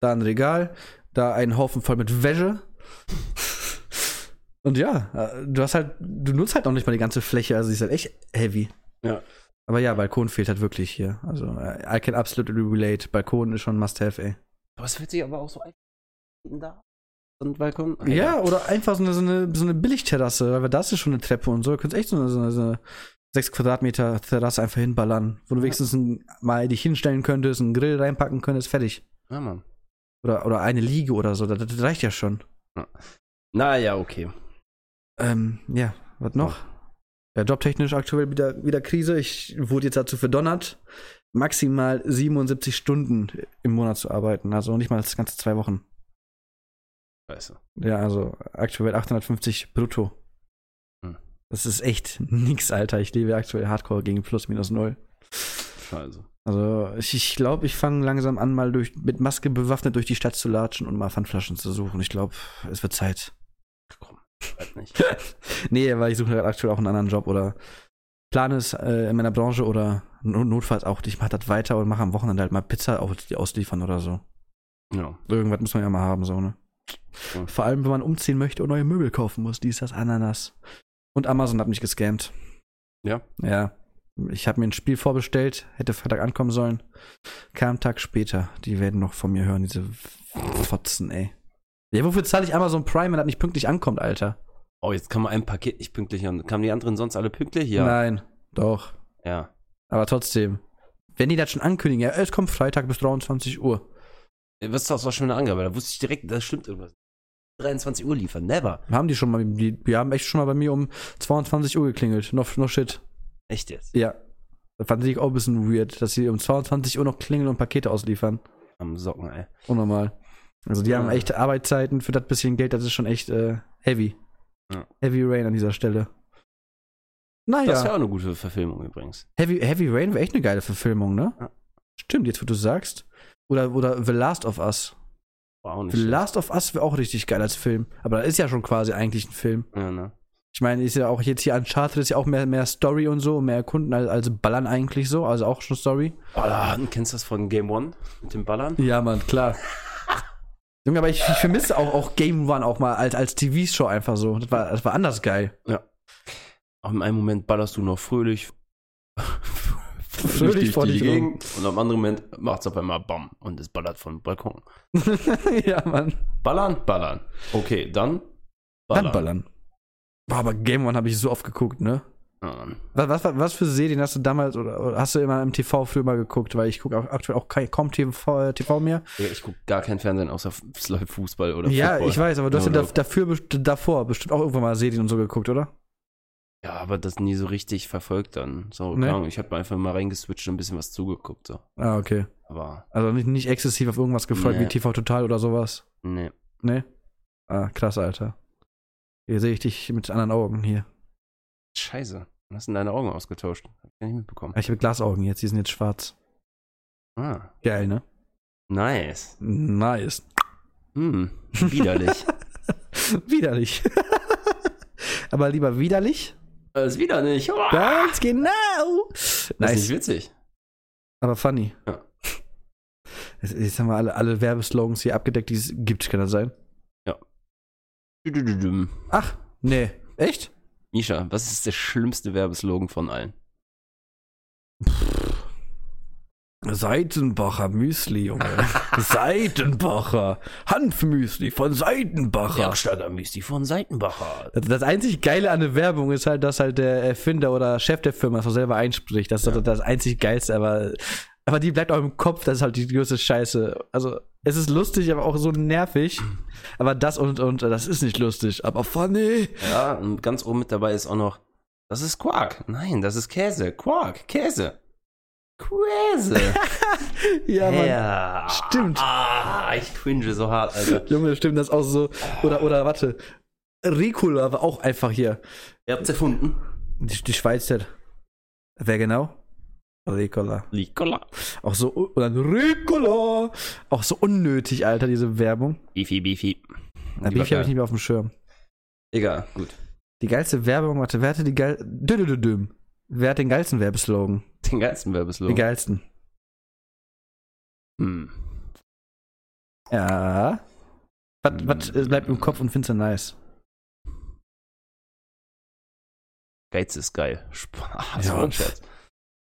da ein Regal, da einen Haufen voll mit Wäsche. Und ja, äh, du hast halt, du nutzt halt noch nicht mal die ganze Fläche, also die ist halt echt heavy. Ja. Aber ja, Balkon fehlt halt wirklich hier. Also, äh, I can absolutely relate. Balkon ist schon must-have, ey. Aber es wird sich aber auch so einfach da. Balkon. Ja, oder einfach so eine, so eine, so eine Billigterrasse, weil das ist schon eine Treppe und so. Du könntest echt so eine, so eine, so eine 6 Quadratmeter Terrasse einfach hinballern, wo du wenigstens ein, mal dich hinstellen könntest, einen Grill reinpacken könntest, fertig. Ja, Mann. Oder, oder eine Liege oder so, das, das reicht ja schon. Naja, okay. Ähm, ja, was noch? Ja, jobtechnisch aktuell wieder, wieder Krise. Ich wurde jetzt dazu verdonnert, maximal 77 Stunden im Monat zu arbeiten. Also nicht mal das ganze zwei Wochen. Scheiße. Ja, also aktuell 850 brutto. Hm. Das ist echt nix, Alter. Ich lebe aktuell Hardcore gegen plus minus null. Scheiße. Also ich glaube, ich, glaub, ich fange langsam an, mal durch, mit Maske bewaffnet durch die Stadt zu latschen und mal Pfandflaschen zu suchen. Ich glaube, es wird Zeit. Komm, weiß nicht. nee, weil ich suche gerade aktuell auch einen anderen Job oder plane es äh, in meiner Branche oder no- notfalls auch, ich mache das weiter und mache am Wochenende halt mal Pizza ausliefern oder so. Ja. Irgendwas muss man ja mal haben, so, ne? Ja. Vor allem, wenn man umziehen möchte und neue Möbel kaufen muss, dies, das, Ananas. Und Amazon hat mich gescammt. Ja? Ja. Ich habe mir ein Spiel vorbestellt, hätte Freitag ankommen sollen. Kam einen Tag später. Die werden noch von mir hören, diese Fotzen, ey. Ja, wofür zahle ich Amazon Prime, wenn das nicht pünktlich ankommt, Alter? Oh, jetzt kam ein Paket nicht pünktlich an. Kamen die anderen sonst alle pünktlich? Ja. Nein, doch. Ja. Aber trotzdem. Wenn die das schon ankündigen, ja, es kommt Freitag bis 23 Uhr. Was ist das war schon eine Angabe? Da wusste ich direkt, das stimmt irgendwas. 23 Uhr liefern, never. Haben die schon mal, die, die haben echt schon mal bei mir um 22 Uhr geklingelt. No, no shit. Echt jetzt? Ja. Das fand ich auch ein bisschen weird, dass sie um 22 Uhr noch klingeln und Pakete ausliefern. Am Socken, ey. Unnormal. Also die Ja. haben echt Arbeitszeiten für das bisschen Geld, das ist schon echt äh, heavy. Ja. Heavy Rain an dieser Stelle. Das wäre Naja, auch eine gute Verfilmung übrigens. Heavy, Heavy Rain wäre echt eine geile Verfilmung, ne? Ja. Stimmt, jetzt wo du sagst. Oder, oder The Last of Us. War auch nicht The schlecht. Last of Us wäre auch richtig geil als Film. Aber das ist ja schon quasi eigentlich ein Film. Ja, ne? Ich meine, ist ja auch jetzt hier Uncharted ist ja auch mehr, mehr Story und so, mehr Erkunden als, als Ballern eigentlich so, also auch schon Story. Ballern, kennst du das von Game One? Mit dem Ballern? Ja, Mann, klar. Junge, aber ich, ich vermisse auch, auch Game One auch mal als, als TV-Show einfach so. Das war, das war anders geil. Auch in einem Moment ballerst du noch fröhlich. Fröhlich vor rum. Gegend und am anderen Moment macht's auf einmal BAM und es ballert vom Balkon. ja, Mann. Ballern, ballern. Okay, dann Dann ballern. Boah, aber Game One habe ich so oft geguckt, ne? Ja, Mann. Was, was, was für Serien hast du damals oder, oder hast du immer im TV früher mal geguckt? Weil ich gucke auch aktuell auch kein, kaum TV, TV mehr. Digga, Ich guck gar kein Fernsehen, außer es Fußball oder ja, Football. ich weiß, aber du hast ja dafür, davor bestimmt auch irgendwann mal Serien und so geguckt, oder? Ja, aber das nie so richtig verfolgt dann. So, Nee. keine Ahnung, ich habe einfach mal reingeswitcht und ein bisschen was zugeguckt. So. Ah, okay. Aber, Also nicht, nicht exzessiv auf irgendwas gefolgt Nee. wie TV Total oder sowas. nee. Ne? Ah, krass, Alter. Hier sehe ich dich mit anderen Augen hier. Scheiße. Du hast denn deine Augen ausgetauscht? Hab ich nicht mitbekommen. Ich habe Glasaugen jetzt, die sind jetzt schwarz. Ah, Geil, ne? nice. Nice. Hm, widerlich. widerlich. Aber lieber widerlich Das ist wieder nicht. Uah. Ganz genau. Das ist Nice. nicht witzig. Aber funny. Ja. Jetzt, haben wir alle, alle Werbeslogans hier abgedeckt, die es gibt, kann das sein? Düdüdüdüm. Ach, nee. Echt? Misha, was ist der schlimmste Werbeslogan von allen? Seitenbacher Müsli, Junge. Seitenbacher. Hanfmüsli von Seitenbacher. Bergsteiger Müsli von Seitenbacher. Das, das einzig Geile an der Werbung ist halt, dass halt der Erfinder oder Chef der Firma das selber einspricht. Das ist Ja. das einzig Geilste, aber, aber die bleibt auch im Kopf, das ist halt die größte Scheiße. Also, es ist lustig, aber auch so nervig. Aber das und, und, das ist nicht lustig, aber funny. Ja, und ganz oben mit dabei ist auch noch, das ist Quark. Nein, das ist Käse. Quark, Käse. Käse. Ja, Mann. ja. Stimmt. Ah, ich cringe so hart, Alter. Junge, stimmt das auch so. Oder, oder, warte. Ricola war auch einfach hier. Ihr habt's erfunden. Die, die Schweizer. Wer genau? Ricola. Licola. Auch so, und dann Ricola. Auch so unnötig, Alter, diese Werbung. Beefy, Beefy. Na, Beefy habe ich nicht mehr auf dem Schirm. Egal, gut. Die geilste Werbung, warte, wer hatte die geil. Düm. Wer hat den geilsten Werbeslogan? Den geilsten Den Werbeslogan. geilsten. Hm. Ja. Was, was äh, bleibt im Kopf und findest du nice? Geiz ist geil. Spaß, Ja. ja. weiß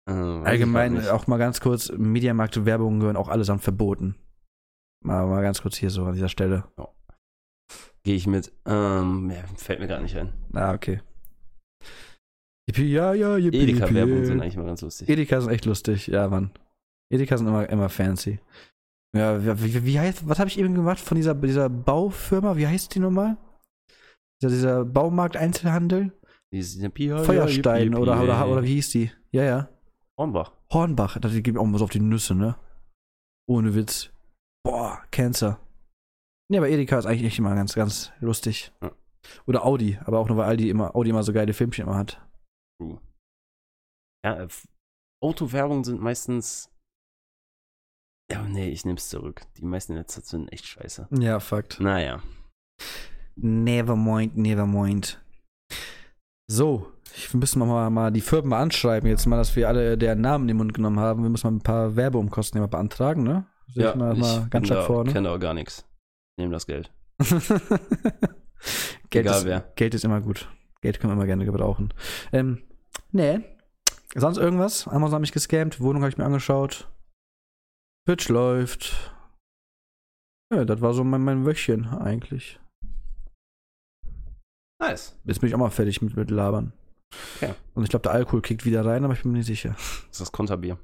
Allgemein auch mal ganz kurz, Mediamarkt-Werbungen gehören auch allesamt verboten. Mal, mal ganz kurz hier so an dieser Stelle. Gehe ich mit. Ähm, ja, fällt mir gar nicht ein. Ah, okay. Yippie, ja, ja, yippie, Edeka-Werbungen sind eigentlich mal ganz lustig. Edeka sind echt lustig, ja, Mann. Edeka sind immer, immer fancy. Ja, wie, wie, heißt, was habe ich eben gemacht von dieser, dieser Baufirma? Wie heißt die nochmal? Dieser, dieser Baumarkt-Einzelhandel? Feuerstein oder, oder, oder wie hieß die? Ja, ja. Hornbach. Hornbach, das gibt auch mal so auf die Nüsse, ne? Ohne Witz. Boah, Cancer. Nee, aber Edeka ist eigentlich echt immer ganz, ganz lustig. Ja. Oder Audi, aber auch nur weil Aldi immer, Audi immer so geile Filmchen immer hat. True. Ja, äh, Autowerbungen sind meistens. Ja, nee, ich nehm's zurück. Die meisten in letzter Zeit sind echt scheiße. Ja, Fakt. Naja. Never mind, never mind. So, ich müssen wir mal, mal die Firmen mal anschreiben, jetzt mal, dass wir alle deren Namen in den Mund genommen haben. Wir müssen mal ein paar Werbeumkosten ja mal beantragen, ne? Sehe ich mal, mal ganz stark vor, ne? kenne auch gar nichts. Ich nehme das Geld. Geld, Egal ist, wer. Geld ist immer gut. Geld können wir immer gerne gebrauchen. Ähm, nee. Sonst irgendwas? Amazon hat mich gescammt, Wohnung habe ich mir angeschaut. Twitch läuft. Ja, das war so mein, mein Wöchchen eigentlich. Nice. Jetzt bin ich auch mal fertig mit, mit Labern. Okay. Und ich glaube, der Alkohol kickt wieder rein, aber ich bin mir nicht sicher. Das ist das Konterbier.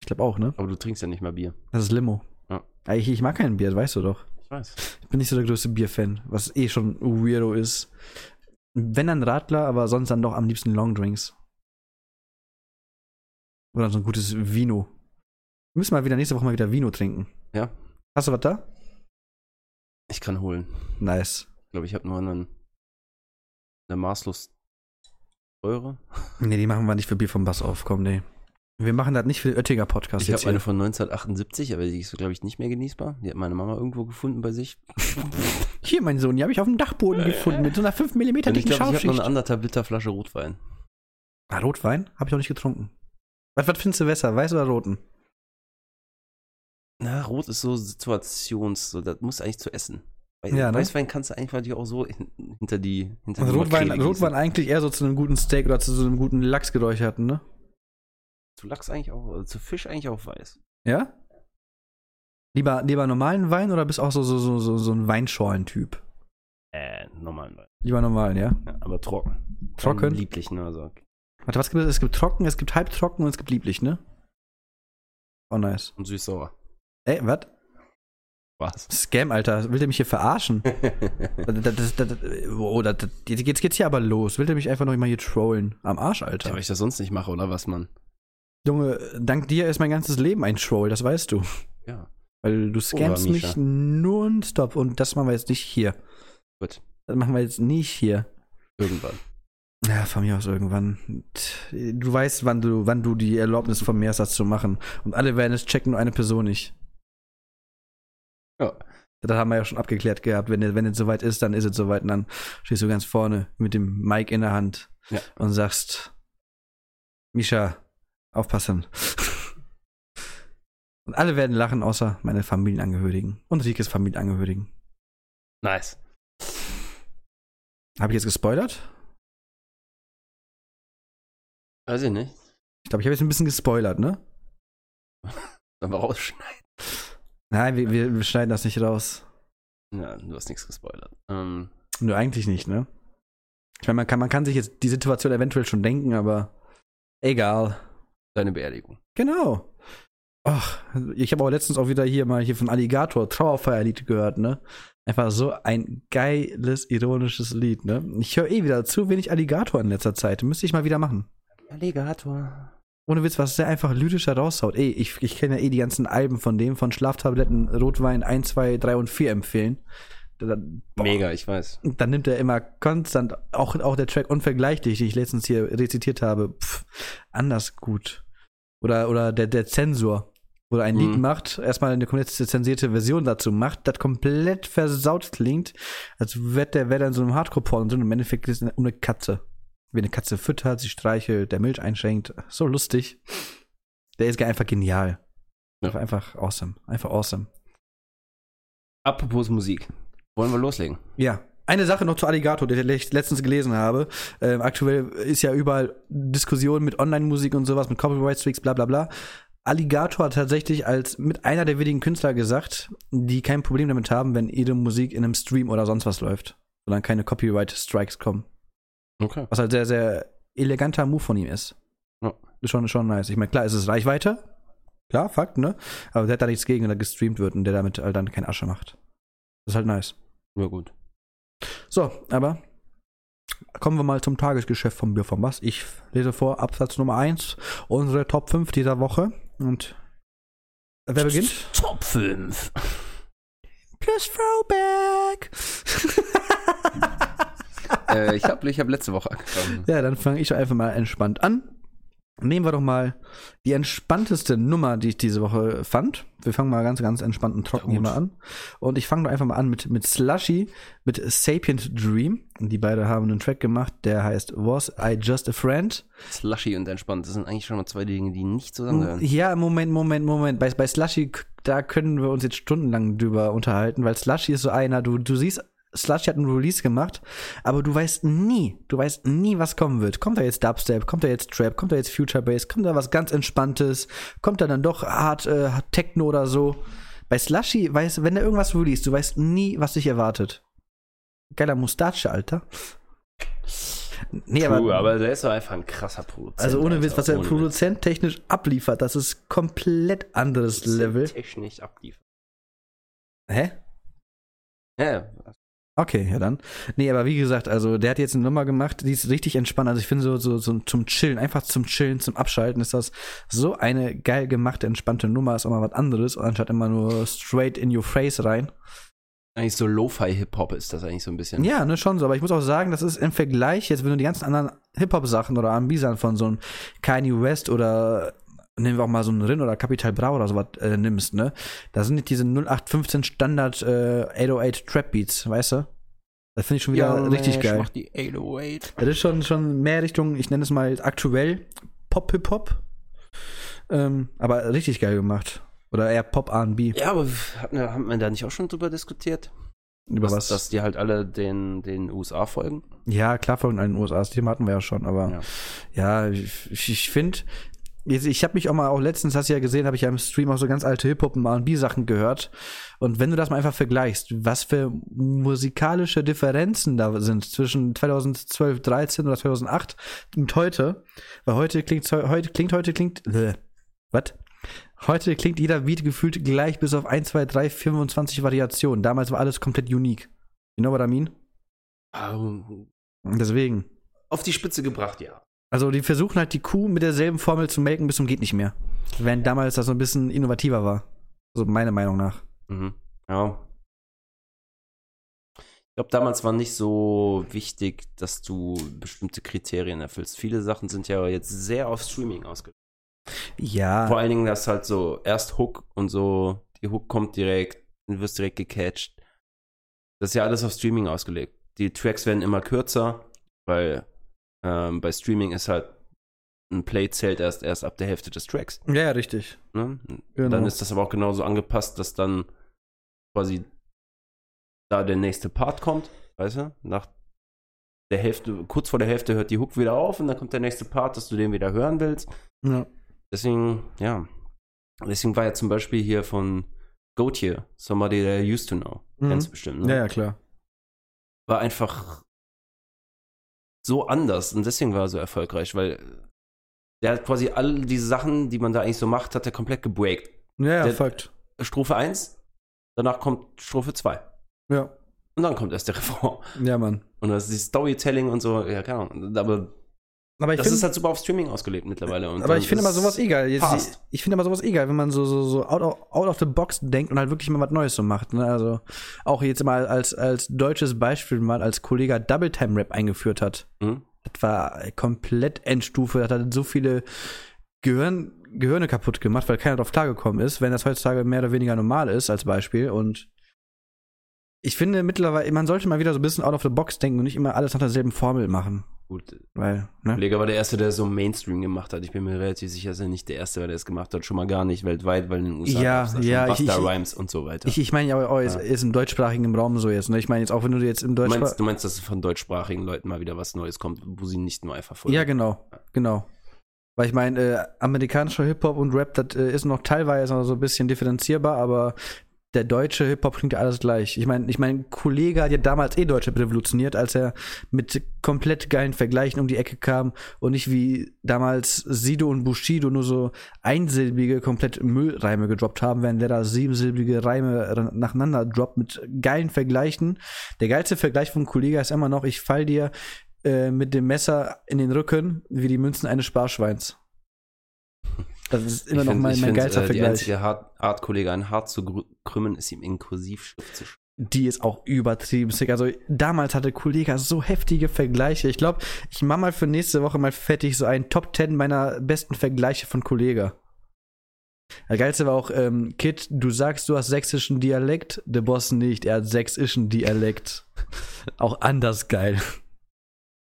Ich glaube auch, ne? Aber du trinkst ja nicht mehr Bier. Das ist Limo. Ja. Ich, ich mag kein Bier, das weißt du doch. Ich weiß. Ich bin nicht so der größte Bierfan, was eh schon weirdo ist. Wenn dann Radler, aber sonst dann doch am liebsten Longdrinks. Oder so ein gutes Vino. Wir müssen mal wieder nächste Woche mal wieder Vino trinken. Ja. Hast du was da? Ich kann holen. Nice. Ich glaube, ich habe nur einen. Eine maßlos teure. Nee, die machen wir nicht für Bier vom Bass auf, komm, nee. Wir machen das nicht für den Oettinger Podcast Ich habe eine von 1978, aber die ist, glaube ich, nicht mehr genießbar. Die hat meine Mama irgendwo gefunden bei sich. Hier, mein Sohn, die habe ich auf dem Dachboden gefunden mit so einer 5 mm ich dicken glaube, ich habe noch eine anderthalb Liter Flasche Rotwein. Ah, Rotwein? Habe ich noch nicht getrunken. Was, was findest du besser, weiß oder roten? Na, Rot ist so situations, so, das muss eigentlich zu essen. Weil Ja, ne? Weißwein kannst du einfach dir auch so hin, hinter die hinter Also die Rotwein, Makrele Rotwein eigentlich eher so zu einem guten Steak oder zu so einem guten Lachsgeräucherten, ne? gießen. Zu Lachs eigentlich auch, also zu Fisch eigentlich auch weiß. Ja? Lieber, lieber normalen Wein oder bist auch so, so, so, so, so ein Weinschorlen-Typ? Äh, normalen Wein. Lieber normalen, ja? Ja, aber trocken. Trocken? Lieblichen, also. Warte, was gibt es? Es gibt trocken, es gibt halbtrocken und es gibt lieblich, ne? Oh, nice. Und süß-sauer. Ey, was? Was? Scam, Alter. Will der mich hier verarschen? das, das, das, oh, das, jetzt geht's hier aber los. Will der mich einfach noch mal hier trollen? Am Arsch, Ja, Alter. weil ich das sonst nicht mache, oder was, Mann? Junge, dank dir ist mein ganzes Leben ein Troll, das weißt du. Ja. Weil du scamst Mischa. mich nonstop und das machen wir jetzt nicht hier. Gut. Das machen wir jetzt nicht hier. Irgendwann. Ja, von mir aus irgendwann. Du weißt, wann du, wann du die Erlaubnis hast, das zu machen. Und alle werden es checken, nur eine Person nicht. Ja. Das haben wir ja schon abgeklärt gehabt. Wenn, wenn es soweit ist, dann ist es soweit. Und dann stehst du ganz vorne mit dem Mic in der Hand. Ja. und sagst, Misha, aufpassen. und alle werden lachen, außer meine Familienangehörigen und Rikes Familienangehörigen. Nice. Habe ich jetzt gespoilert? Weiß ich nicht. Ich glaube, ich habe jetzt ein bisschen gespoilert, ne? Sollen wir rausschneiden? Nein, wir, wir, wir schneiden das nicht raus. Ja, du hast nichts gespoilert. Ähm, Nur eigentlich nicht, ne? Ich meine, man kann, man kann sich jetzt die Situation eventuell schon denken, aber egal. deine Beerdigung. Genau. Ach, ich habe auch letztens auch wieder hier mal hier von Alligator Trauerfeierlied gehört, ne? Einfach so ein geiles, ironisches Lied, ne? Ich höre eh wieder zu wenig Alligator in letzter Zeit. Müsste ich mal wieder machen. Alligator. Ohne Witz, was der einfach lyrischer raushaut. Ey, ich, ich kenne ja eh die ganzen Alben von dem, von Schlaftabletten, Rotwein 1, 2, 3 und 4 empfehlen. Da, boah, Mega, ich weiß. dann nimmt er immer konstant, auch, auch der Track Unvergleichlich, den ich letztens hier rezitiert habe, pff, anders gut. Oder, oder der, der Zensor, wo er ein Lied Mhm. macht, erstmal eine komplett zensierte Version dazu macht, das komplett versaut klingt, als wäre der wär dann so einem Hardcore-Porn drin. Im Endeffekt ist es um eine Katze. Wie eine Katze füttert, sie streichelt, der Milch einschenkt. So lustig. Der ist einfach genial. Ja. Einfach, awesome. Einfach awesome. Apropos Musik. Wollen wir loslegen? Ja. Eine Sache noch zu Alligator, die ich letztens gelesen habe. Ähm, aktuell ist ja überall Diskussion mit Online-Musik und sowas, mit Copyright-Strikes, bla bla bla. Alligator hat tatsächlich als mit einer der wenigen Künstler gesagt, die kein Problem damit haben, wenn ihre Musik in einem Stream oder sonst was läuft. Sondern keine Copyright-Strikes kommen. Okay. Was halt sehr, sehr eleganter Move von ihm ist. Ja. Ist schon, schon nice. Ich meine, klar, ist es Reichweite. Klar, Fakt, ne? Aber der hat da nichts gegen, wenn er gestreamt wird und der damit halt dann kein Asche macht. Das ist halt nice. Ja, gut. So, aber kommen wir mal zum Tagesgeschäft vom Bier vom Was. Ich lese vor Absatz Nummer 1, unsere Top 5 dieser Woche. Und wer beginnt? Top 5. Plus Throwback. Äh, ich habe ich hab letzte Woche angefangen. ja, dann fange ich einfach mal entspannt an. Nehmen wir doch mal die entspannteste Nummer, die ich diese Woche fand. Wir fangen mal ganz, ganz entspannt und trocken Ja, hier mal an. Und ich fange doch einfach mal an mit, mit Slushy, mit Sapient Dream. Die beiden haben einen Track gemacht, der heißt Was I Just a Friend? Slushy und entspannt. Das sind eigentlich schon mal zwei Dinge, die nicht zusammengehören. Ja, Moment, Moment, Moment. Bei, bei Slushy, da können wir uns jetzt stundenlang drüber unterhalten, weil Slushy ist so einer, du, du siehst, Slushy hat einen Release gemacht, aber du weißt nie, du weißt nie, was kommen wird. Kommt da jetzt Dubstep, kommt da jetzt Trap, kommt da jetzt Future Bass, kommt da was ganz Entspanntes, kommt da dann doch hart, äh, Techno oder so. Bei Slushy, weißt, wenn er irgendwas release, du weißt nie, was dich erwartet. Geiler Mustache, Alter. Nee, True, aber der ist doch einfach ein krasser Produzent. also ohne Witz, was er ohne produzenttechnisch abliefert, das ist komplett anderes. Level. Technisch abliefern. Hä? Ja, Okay, ja dann. Nee, aber wie gesagt, also der hat jetzt eine Nummer gemacht, die ist richtig entspannt. Also ich finde so, so, so zum Chillen, einfach zum Chillen, zum Abschalten ist das so eine geil gemachte, entspannte Nummer, ist auch mal was anderes, anstatt immer nur straight in your face rein. eigentlich so Lo-Fi-Hip-Hop ist das eigentlich so ein bisschen. Ja, ne, schon so, aber ich muss auch sagen, das ist im Vergleich, jetzt wenn du die ganzen anderen Hip-Hop-Sachen oder R&B-Sachen von so einem Kanye West oder nehmen wir auch mal so einen Rin oder Capital Bra oder sowas äh, nimmst, ne, da sind nicht diese 0815 Standard äh, 808 Trap Beats, weißt du? Das finde ich schon wieder richtig geil. Mach die 808. Das ist schon, schon mehr Richtung, ich nenne es mal aktuell Pop-Hip-Hop. Ähm, aber richtig geil gemacht. Oder eher Pop-R&B. Ja, aber wir, haben wir da nicht auch schon drüber diskutiert? Über dass, was? Dass die halt alle den, den USA folgen? ja, klar, von den USA. Das Thema hatten wir ja schon. Aber Ja. ja, ich, ich finde, ich habe mich auch mal, auch letztens, hast du ja gesehen, habe ich ja im Stream auch so ganz alte Hip-Hop und R&B-Sachen gehört. Und wenn du das mal einfach vergleichst, was für musikalische Differenzen da sind zwischen 2012, 13 oder 2008 und heute, weil heute klingt, heute klingt, heute klingt, äh, was? Heute klingt jeder Beat gefühlt gleich bis auf 1, 2, 3, 25 Variationen. Damals war alles komplett unique. You know what I mean? Ähm, Deswegen. Auf die Spitze gebracht, ja. Also die versuchen halt die Kuh mit derselben Formel zu melken bis zum geht nicht mehr. Während damals das so ein bisschen innovativer war. So meiner Meinung nach. Mhm. Ja. Ich glaube, damals war nicht so wichtig, dass du bestimmte Kriterien erfüllst. Viele Sachen sind ja jetzt sehr auf Streaming ausgelegt. Ja. Vor allen Dingen, das halt so erst Hook und so, die Hook kommt direkt, du wirst direkt gecatcht. Das ist ja alles auf Streaming ausgelegt. Die Tracks werden immer kürzer, weil Ähm, bei Streaming ist halt ein Play zählt erst erst ab der Hälfte des Tracks. Ja, ja, richtig. Ne? Genau. Dann ist das aber auch genauso angepasst, dass dann quasi da der nächste Part kommt, weißt du? Nach der Hälfte, kurz vor der Hälfte hört die Hook wieder auf und dann kommt der nächste Part, dass du den wieder hören willst. ja. Deswegen, ja. Deswegen war ja zum Beispiel hier von Gautier, Somebody That I Used to Know. Mhm. Ganz bestimmt, ne? ja, ja, klar. War einfach so anders und deswegen war er so erfolgreich, weil der hat quasi all diese Sachen, die man da eigentlich so macht, hat er komplett gebreakt. Ja, ja, Fakt. Strophe 1, danach kommt Strophe 2. Ja. Und dann kommt erst der Refrain. Ja, Mann. Und das ist die Storytelling und so, ja, keine Ahnung. Aber Aber ich das finde ist halt super auf Streaming ausgelebt mittlerweile. Und aber ich finde aber sowas egal. Jetzt, passt. ich finde aber sowas egal, wenn man so, so, so out, of, out of the box denkt und halt wirklich mal was Neues so macht. Ne? Also auch jetzt mal als, als deutsches Beispiel mal, als Kollege Double Time Rap eingeführt hat. Hm? Das war komplett Endstufe. Das hat so viele Gehirn, Gehirne kaputt gemacht, weil keiner drauf klargekommen ist, wenn das heutzutage mehr oder weniger normal ist, als Beispiel. Und ich finde mittlerweile, man sollte mal wieder so ein bisschen out of the box denken und nicht immer alles nach derselben Formel machen. Gut, Weil, ne? Kollege war der Erste, der so Mainstream gemacht hat. Ich bin mir relativ sicher, dass er nicht der Erste war, der es gemacht hat. Schon mal gar nicht weltweit, weil in den USA Ja, da ja, ich- Busta ich- Rhymes und so weiter. Ich, ich meine ja, oh, ist, Ja. ist im deutschsprachigen Raum so jetzt. Ne? Ich meine jetzt auch, wenn du jetzt im du, Deutsch meinst, du meinst, dass von deutschsprachigen Leuten mal wieder was Neues kommt, wo sie nicht nur einfach folgen. Ja, genau, genau. Weil ich meine, äh, amerikanischer Hip-Hop und Rap, das äh, ist noch teilweise noch so ein bisschen differenzierbar, aber der deutsche Hip-Hop klingt alles gleich. Ich meine, ich mein Kollege hat ja damals eh Deutsche revolutioniert, als er mit komplett geilen Vergleichen um die Ecke kam und nicht wie damals Sido und Bushido nur so einsilbige, komplett Müllreime gedroppt haben, während der da siebensilbige Reime nacheinander droppt mit geilen Vergleichen. Der geilste Vergleich von Kollege ist immer noch, ich fall dir äh, mit dem Messer in den Rücken wie die Münzen eines Sparschweins. Das ist immer Ich noch find- mein, mein geilster äh, Die Vergleich. einzige Hart, Art, Kollege, ein Hart zu krümmen, ist ihm in Kursivschrift zu schreiben. Die ist auch übertrieben sick. Also damals hatte Kollega so heftige Vergleiche. Ich glaube, ich mache mal für nächste Woche mal fertig so einen Top 10 meiner besten Vergleiche von Kollega. Der geilste war auch, ähm, Kid, du sagst, du hast sächsischen Dialekt, der Boss nicht, er hat sächsischen Dialekt. auch anders geil.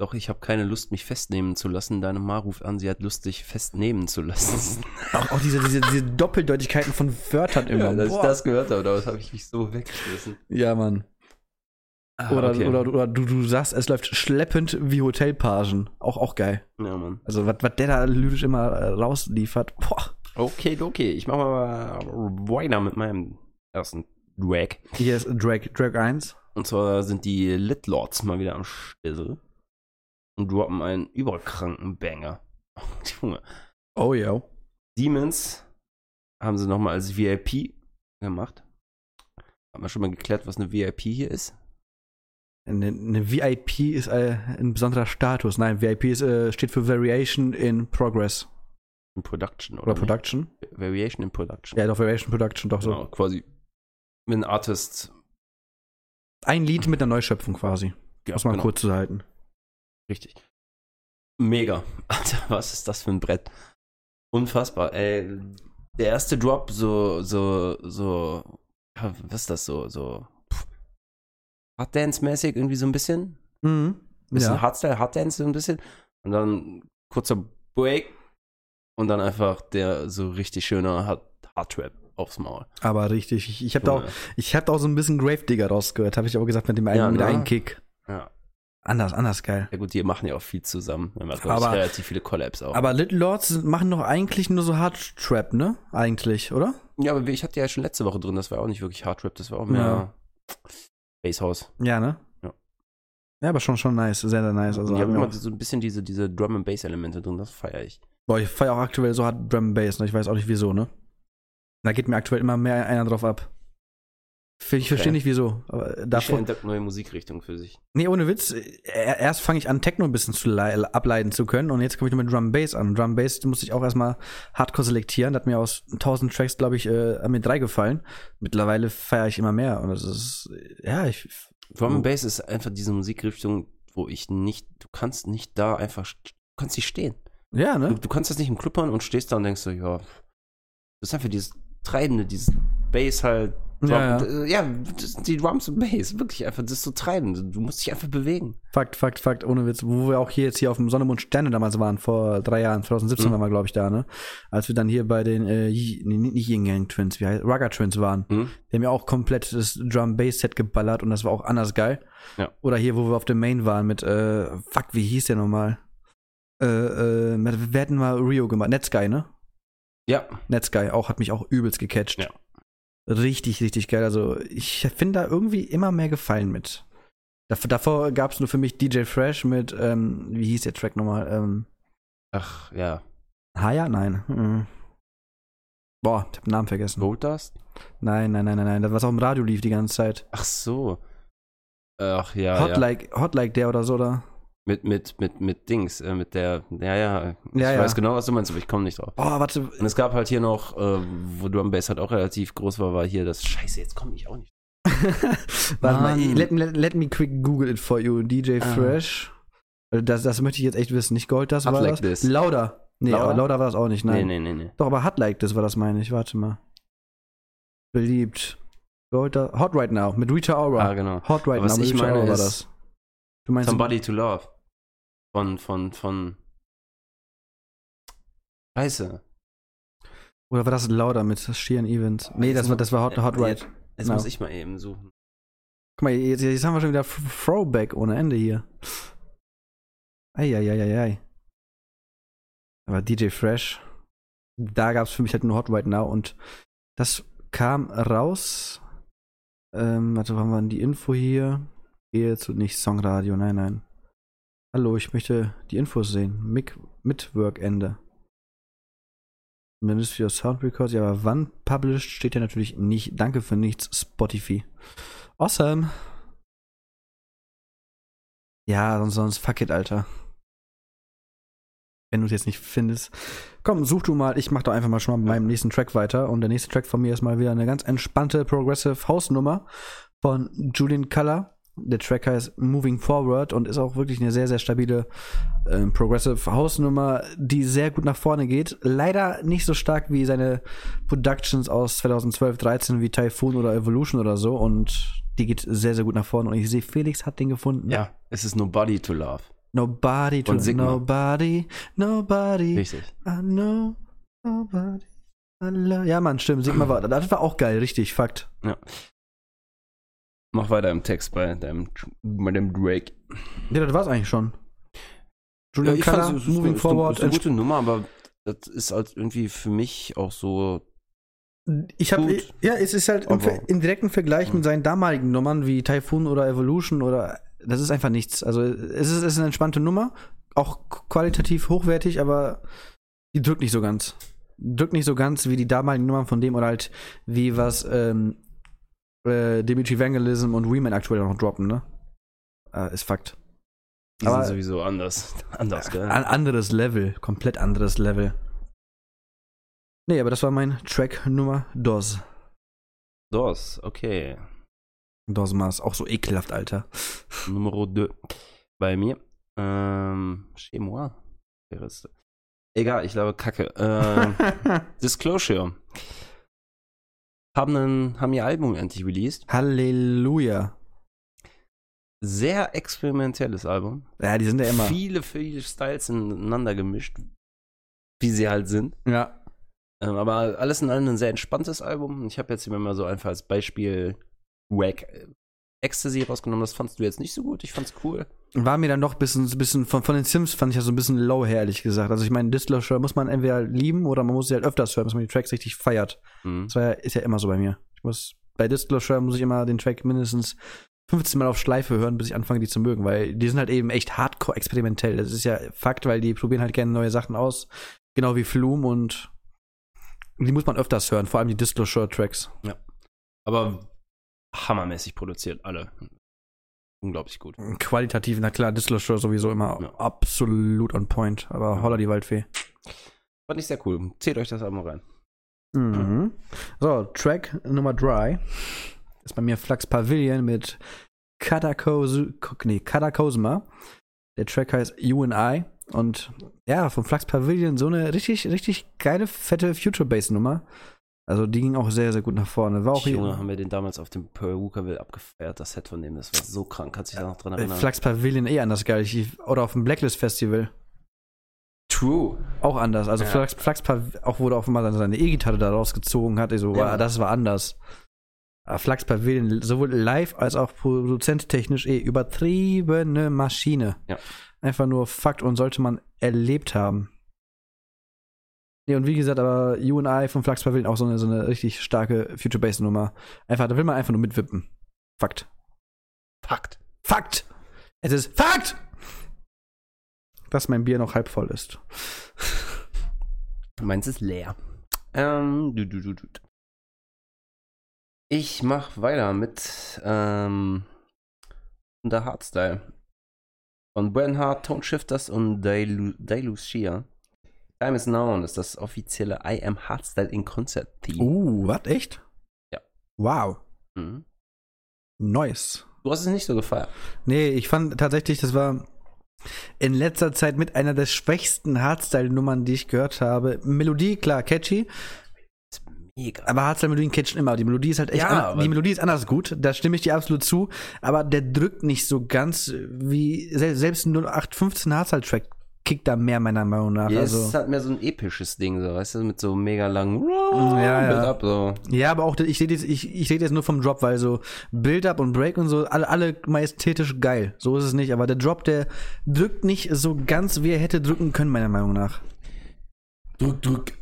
Doch, ich habe keine Lust, mich festnehmen zu lassen. Deine Ma ruft an, sie hat Lust, dich festnehmen zu lassen. Auch, auch diese, diese, diese Doppeldeutigkeiten von Wörtern immer. Ja, dass ich das gehört habe, aber das habe ich mich so weggeschmissen. ja, Mann. Ah, Oder, okay. oder, oder du, du sagst, es läuft schleppend wie Hotelpagen. Auch, auch geil. Ja, Mann. Also, was der da lyrisch immer äh, rausliefert. Boah. Okay, okay. Ich mache mal weiter mit meinem ersten Drag. Hier ist Drag, Drag 1. Und zwar sind die Litlords mal wieder am Stissel und droppen einen überkranken Banger. Junge. Oh, ja. Demons haben sie nochmal als VIP gemacht. Haben wir schon mal geklärt, was eine VIP hier ist? Eine, eine VIP ist äh, ein besonderer Status. Nein, VIP ist, äh, steht für Variation in Progress. In Production oder, Oder nicht? Production. Variation in Production. Ja, doch, Variation Production, doch so. Genau, quasi. Wenn ein Artist. Ein Lied mit einer Neuschöpfung quasi. Ja, Muss man genau. kurz zu halten. Richtig. Mega. Alter, was ist das für ein Brett? Unfassbar. Ey, der erste Drop, so, so, so, ja, was ist das so, so Harddance-mäßig irgendwie so ein bisschen? Mhm. Bisschen Ja. Hardstyle, Harddance so ein bisschen. Und dann kurzer Break und dann einfach der so richtig schöne Hard Hardtrap aufs Maul. Aber richtig. Ich, ich habe da, auch- Junge. ich hab da auch so ein bisschen Gravedigger rausgehört, habe ich aber gesagt, mit dem einen, Ja, mit ne? einem Kick. Ja. Anders, anders geil. ja gut, die machen ja auch viel zusammen. Machen Aber- relativ viele Collabs auch. Aber Little Lords machen doch eigentlich nur so Hard Trap, ne? Eigentlich, oder? ja, aber ich hatte ja schon letzte Woche drin, das war auch nicht wirklich Hardtrap, das war auch mehr Basshouse. Ja, ne? Ja. Ja, aber schon, schon nice. Sehr, sehr nice. Also, die haben immer so ein bisschen diese, diese Drum and Bass Elemente drin, das feiere ich. Boah, ich feier auch aktuell so hart Drum and Bass, ne? Ich weiß auch nicht wieso, ne? Da geht mir aktuell immer mehr einer drauf ab. Ich Okay. verstehe nicht wieso. Aber Davon entdeckt neue Musikrichtung für sich. Nee, ohne Witz. Erst fange ich an, Techno ein bisschen zu lei- ableiten zu können und jetzt komme ich nur mit Drum Bass an. Drum Bass musste ich auch erstmal hardcore selektieren. Da hat mir aus 1000 Tracks, glaube ich, äh, an mir drei gefallen. Mittlerweile feiere ich immer mehr. Und das ist, ja, ich. Drum and Bass ist einfach diese Musikrichtung, wo ich nicht, du kannst nicht da einfach, du kannst nicht stehen. Ja, Du, ne? du kannst das nicht im Club hören und stehst da und denkst so, ja, das ist einfach dieses Treibende, dieses Bass halt Ja, ja. das- die Drums und Bass, wirklich einfach, das ist so treibend. Du musst dich einfach bewegen. Fakt, Fakt, Fakt, ohne Witz. Wo wir auch hier jetzt hier auf dem Sonne, Mond, Sterne damals waren, vor drei Jahren, 2017 Mhm. waren wir, glaube ich, da, ne? Als wir dann hier bei den, äh, nee, nicht Yin Yang Twins, wie heißt, Rugger Twins waren. Mhm. Die haben ja auch komplett das Drum-Bass-Set geballert und das war auch anders geil. Ja. Oder hier, wo wir auf dem Main waren mit, äh, fuck, wie hieß der nochmal? Äh, äh, wir hatten mal Rio gemacht, Netsky, ne? Ja, Netsky auch, hat mich auch übelst gecatcht. Ja. Richtig, richtig geil. Also ich finde da irgendwie immer mehr Gefallen mit. Dav davor gab es nur für mich DJ Fresh mit, ähm, wie hieß der Track nochmal? Ähm, ach, ja. Haya? Nein. Mhm. Boah, ich hab den Namen vergessen. Gold Dust? Nein, nein, nein, nein, nein. Das was auch im Radio lief die ganze Zeit. Ach so. Ach ja, Hot, ja. like, Hot like der oder so, oder? Mit, mit, mit, mit Dings, äh, mit der, ja, ja. Ich Ja, ja. weiß genau, was du meinst, aber ich komme nicht drauf. Oh, warte. Und es gab halt hier noch, äh, wo Drum Bass halt auch relativ groß war, war hier das, scheiße, jetzt komme ich auch nicht. warte mal, let, let, let me quick Google it for you. DJ Ah. Fresh. Also Das, das möchte ich jetzt echt wissen. Nicht Gold, das Hot war like das? this. Lauder. Nee, Lauder? aber Lauder war das auch nicht, nein. Nee, nee, nee, nee. Doch, aber Hot Like, das war das, meine ich. Warte mal. Beliebt. Gold, Hot Right Now mit Rita Ora. Ah, genau. Hot Right Aber was Now mit ich Rita meine war ist das. Du meinst Somebody to Love. Von, von, von. Scheiße. oder war das Lauder mit Sheeran Evans? Nee, das war, das war Hot, Hot Äh, Right. Jetzt, jetzt Genau. muss ich mal eben suchen. Guck mal, jetzt, jetzt haben wir schon wieder Throwback ohne Ende hier. Eieieiei. Aber DJ Fresh, da gab es für mich halt nur Hot Right Now und das kam raus. Ähm, warte, wann war denn die Info hier? Jetzt und nicht Songradio, nein, nein. Hallo, ich möchte die Infos sehen. Mic mit Workende. Ministry of Sound Records, ja, aber wann published steht ja natürlich nicht. Danke für nichts, Spotify. Awesome. Ja, sonst, sonst fuck it, Alter. Wenn du es jetzt nicht findest. Komm, such du mal. Ich mach doch einfach mal schon mal mit meinem nächsten Track weiter. Und der nächste Track von mir ist mal wieder eine ganz entspannte Progressive House-Nummer von Julian Color. Der Track heißt Moving Forward und ist auch wirklich eine sehr, sehr stabile ähm, Progressive House-Nummer, die sehr gut nach vorne geht. Leider nicht so stark wie seine Productions aus 2012, 13 wie Typhoon oder Evolution oder so. Und die geht sehr, sehr gut nach vorne. Und ich sehe, Felix hat den gefunden. Ja, es ist Nobody to Love. Nobody to Sigma. nobody, nobody. Richtig. I know nobody. I love. Ja, Mann, stimmt. Sigma war, das war auch geil, richtig, Fakt. Mach weiter im Text bei deinem, bei dem Drake. Ja, das war's eigentlich schon. Julian fand's, es ist Moving eine- Forward. ist eine gute Nummer, aber das ist halt irgendwie für mich auch so. Ich habe ja, es ist halt im, im direkten Vergleich mit Hm. seinen damaligen Nummern wie Typhoon oder Evolution oder das ist einfach nichts. Also es ist, es ist eine entspannte Nummer, auch qualitativ hochwertig, aber die drückt nicht so ganz. Drückt nicht so ganz wie die damaligen Nummern von dem oder halt wie was ähm, äh, Dimitri Vandalism und Riemann aktuell noch droppen, ne? Äh, ist Fakt. Die Aber- sind sowieso anders. Anders, gell? Ein anderes Level, komplett anderes Level. Nee, aber das war mein Track Nummer Dos. Dos, okay. Dosmas, auch so ekelhaft, Alter. Numero 2 bei mir. Ähm, chez moi. Egal, ich glaube Kacke. Ähm, Disclosure. Haben, einen, haben ihr Album endlich released. Halleluja. Sehr experimentelles Album. Ja, die sind ja immer. Viele, viele Styles ineinander gemischt. Wie sie halt sind. Ja. Ähm, aber alles in allem ein sehr entspanntes Album. Ich habe jetzt hier mal so einfach als Beispiel Wack äh, Ecstasy rausgenommen. Das fandst du jetzt nicht so gut. Ich fand's cool. War mir dann doch ein bisschen, bisschen von, von den Sims fand ich ja so ein bisschen low, ehrlich gesagt. Also ich meine, Disclosure muss man entweder lieben oder man muss sie halt öfters hören, dass man die Tracks richtig feiert. Mhm. Das war ja, ist ja immer so bei mir. Ich muss, bei Disclosure muss ich immer den Track mindestens 15 Mal auf Schleife hören, bis ich anfange, die zu mögen, weil die sind halt eben echt hardcore experimentell. Das ist ja Fakt, weil die probieren halt gerne neue Sachen aus. Genau wie Flume und die muss man öfters hören, vor allem die Disclosure-Tracks. Aber hammermäßig produziert, alle. Unglaublich gut. Qualitativ, na klar, Disclosure sowieso immer Ja. absolut on point, aber Ja. holla die Waldfee. Fand ich sehr cool. Zählt euch das Album rein. Mhm. So, Track Nummer 3 ist bei mir Flux Pavilion mit Katakos nee, Katakosma. Der Track heißt You and I und ja, von Flux Pavilion so eine richtig, richtig geile, fette Future Bass Nummer. Also die ging auch sehr, sehr gut nach vorne. War auch Junge, haben wir den damals auf dem Perucaville abgefeiert, das Set von dem, das war so krank, kannst du dich da noch dran äh, erinnern? Flax Pavilion eh anders geil. Ich, oder auf dem Blacklist Festival. True. Auch anders. Also Ja. Flax, Flax Pav- auch wurde mal seine E-Gitarre da rausgezogen hat. Ich so, Ja. wow, das war anders. Aber Flax Pavilion, sowohl live als auch produzenttechnisch eh übertriebene Maschine. Ja. Einfach nur Fakt und sollte man erlebt haben. Nee, und wie gesagt, aber You and I von Flax Pavilion auch so eine, so eine richtig starke Future Bass Nummer. Einfach, da will man einfach nur mitwippen. Fakt. Fakt. Fakt! Es ist Fakt! Dass mein Bier noch halb voll ist. Meins ist leer. Ähm, du, du, du, du. Ich mach weiter mit ähm, The Hardstyle. Von Bernhard, Tone Shifters und Dailu- Shia. Time is Now ist das offizielle I Am Hardstyle in Concert Theme. Uh, was? Echt? Ja. Wow. Mhm. Nice. Du hast es nicht so gefeiert. Nee, ich fand tatsächlich, das war in letzter Zeit mit einer der schwächsten Hardstyle-Nummern, die ich gehört habe. Melodie, klar, catchy, ist mega. aber Hardstyle-Melodien catchen immer. Die Melodie ist halt echt, Ja, an, die Melodie ist anders gut, da stimme ich dir absolut zu, aber der drückt nicht so ganz wie, sel- selbst ein 0815 Hardstyle-Track kickt da mehr meiner Meinung nach. Ja, es also. ist halt mehr so ein episches Ding, so, weißt du, mit so mega langen Ja, ja. Build-up, so. Ja, aber auch, ich sehe das, ich, ich seh das nur vom Drop, weil so Build-Up und Break und so, alle, alle majestätisch geil. So ist es nicht. Aber der Drop, der drückt nicht so ganz, wie er hätte drücken können, meiner Meinung nach. Druck, druck.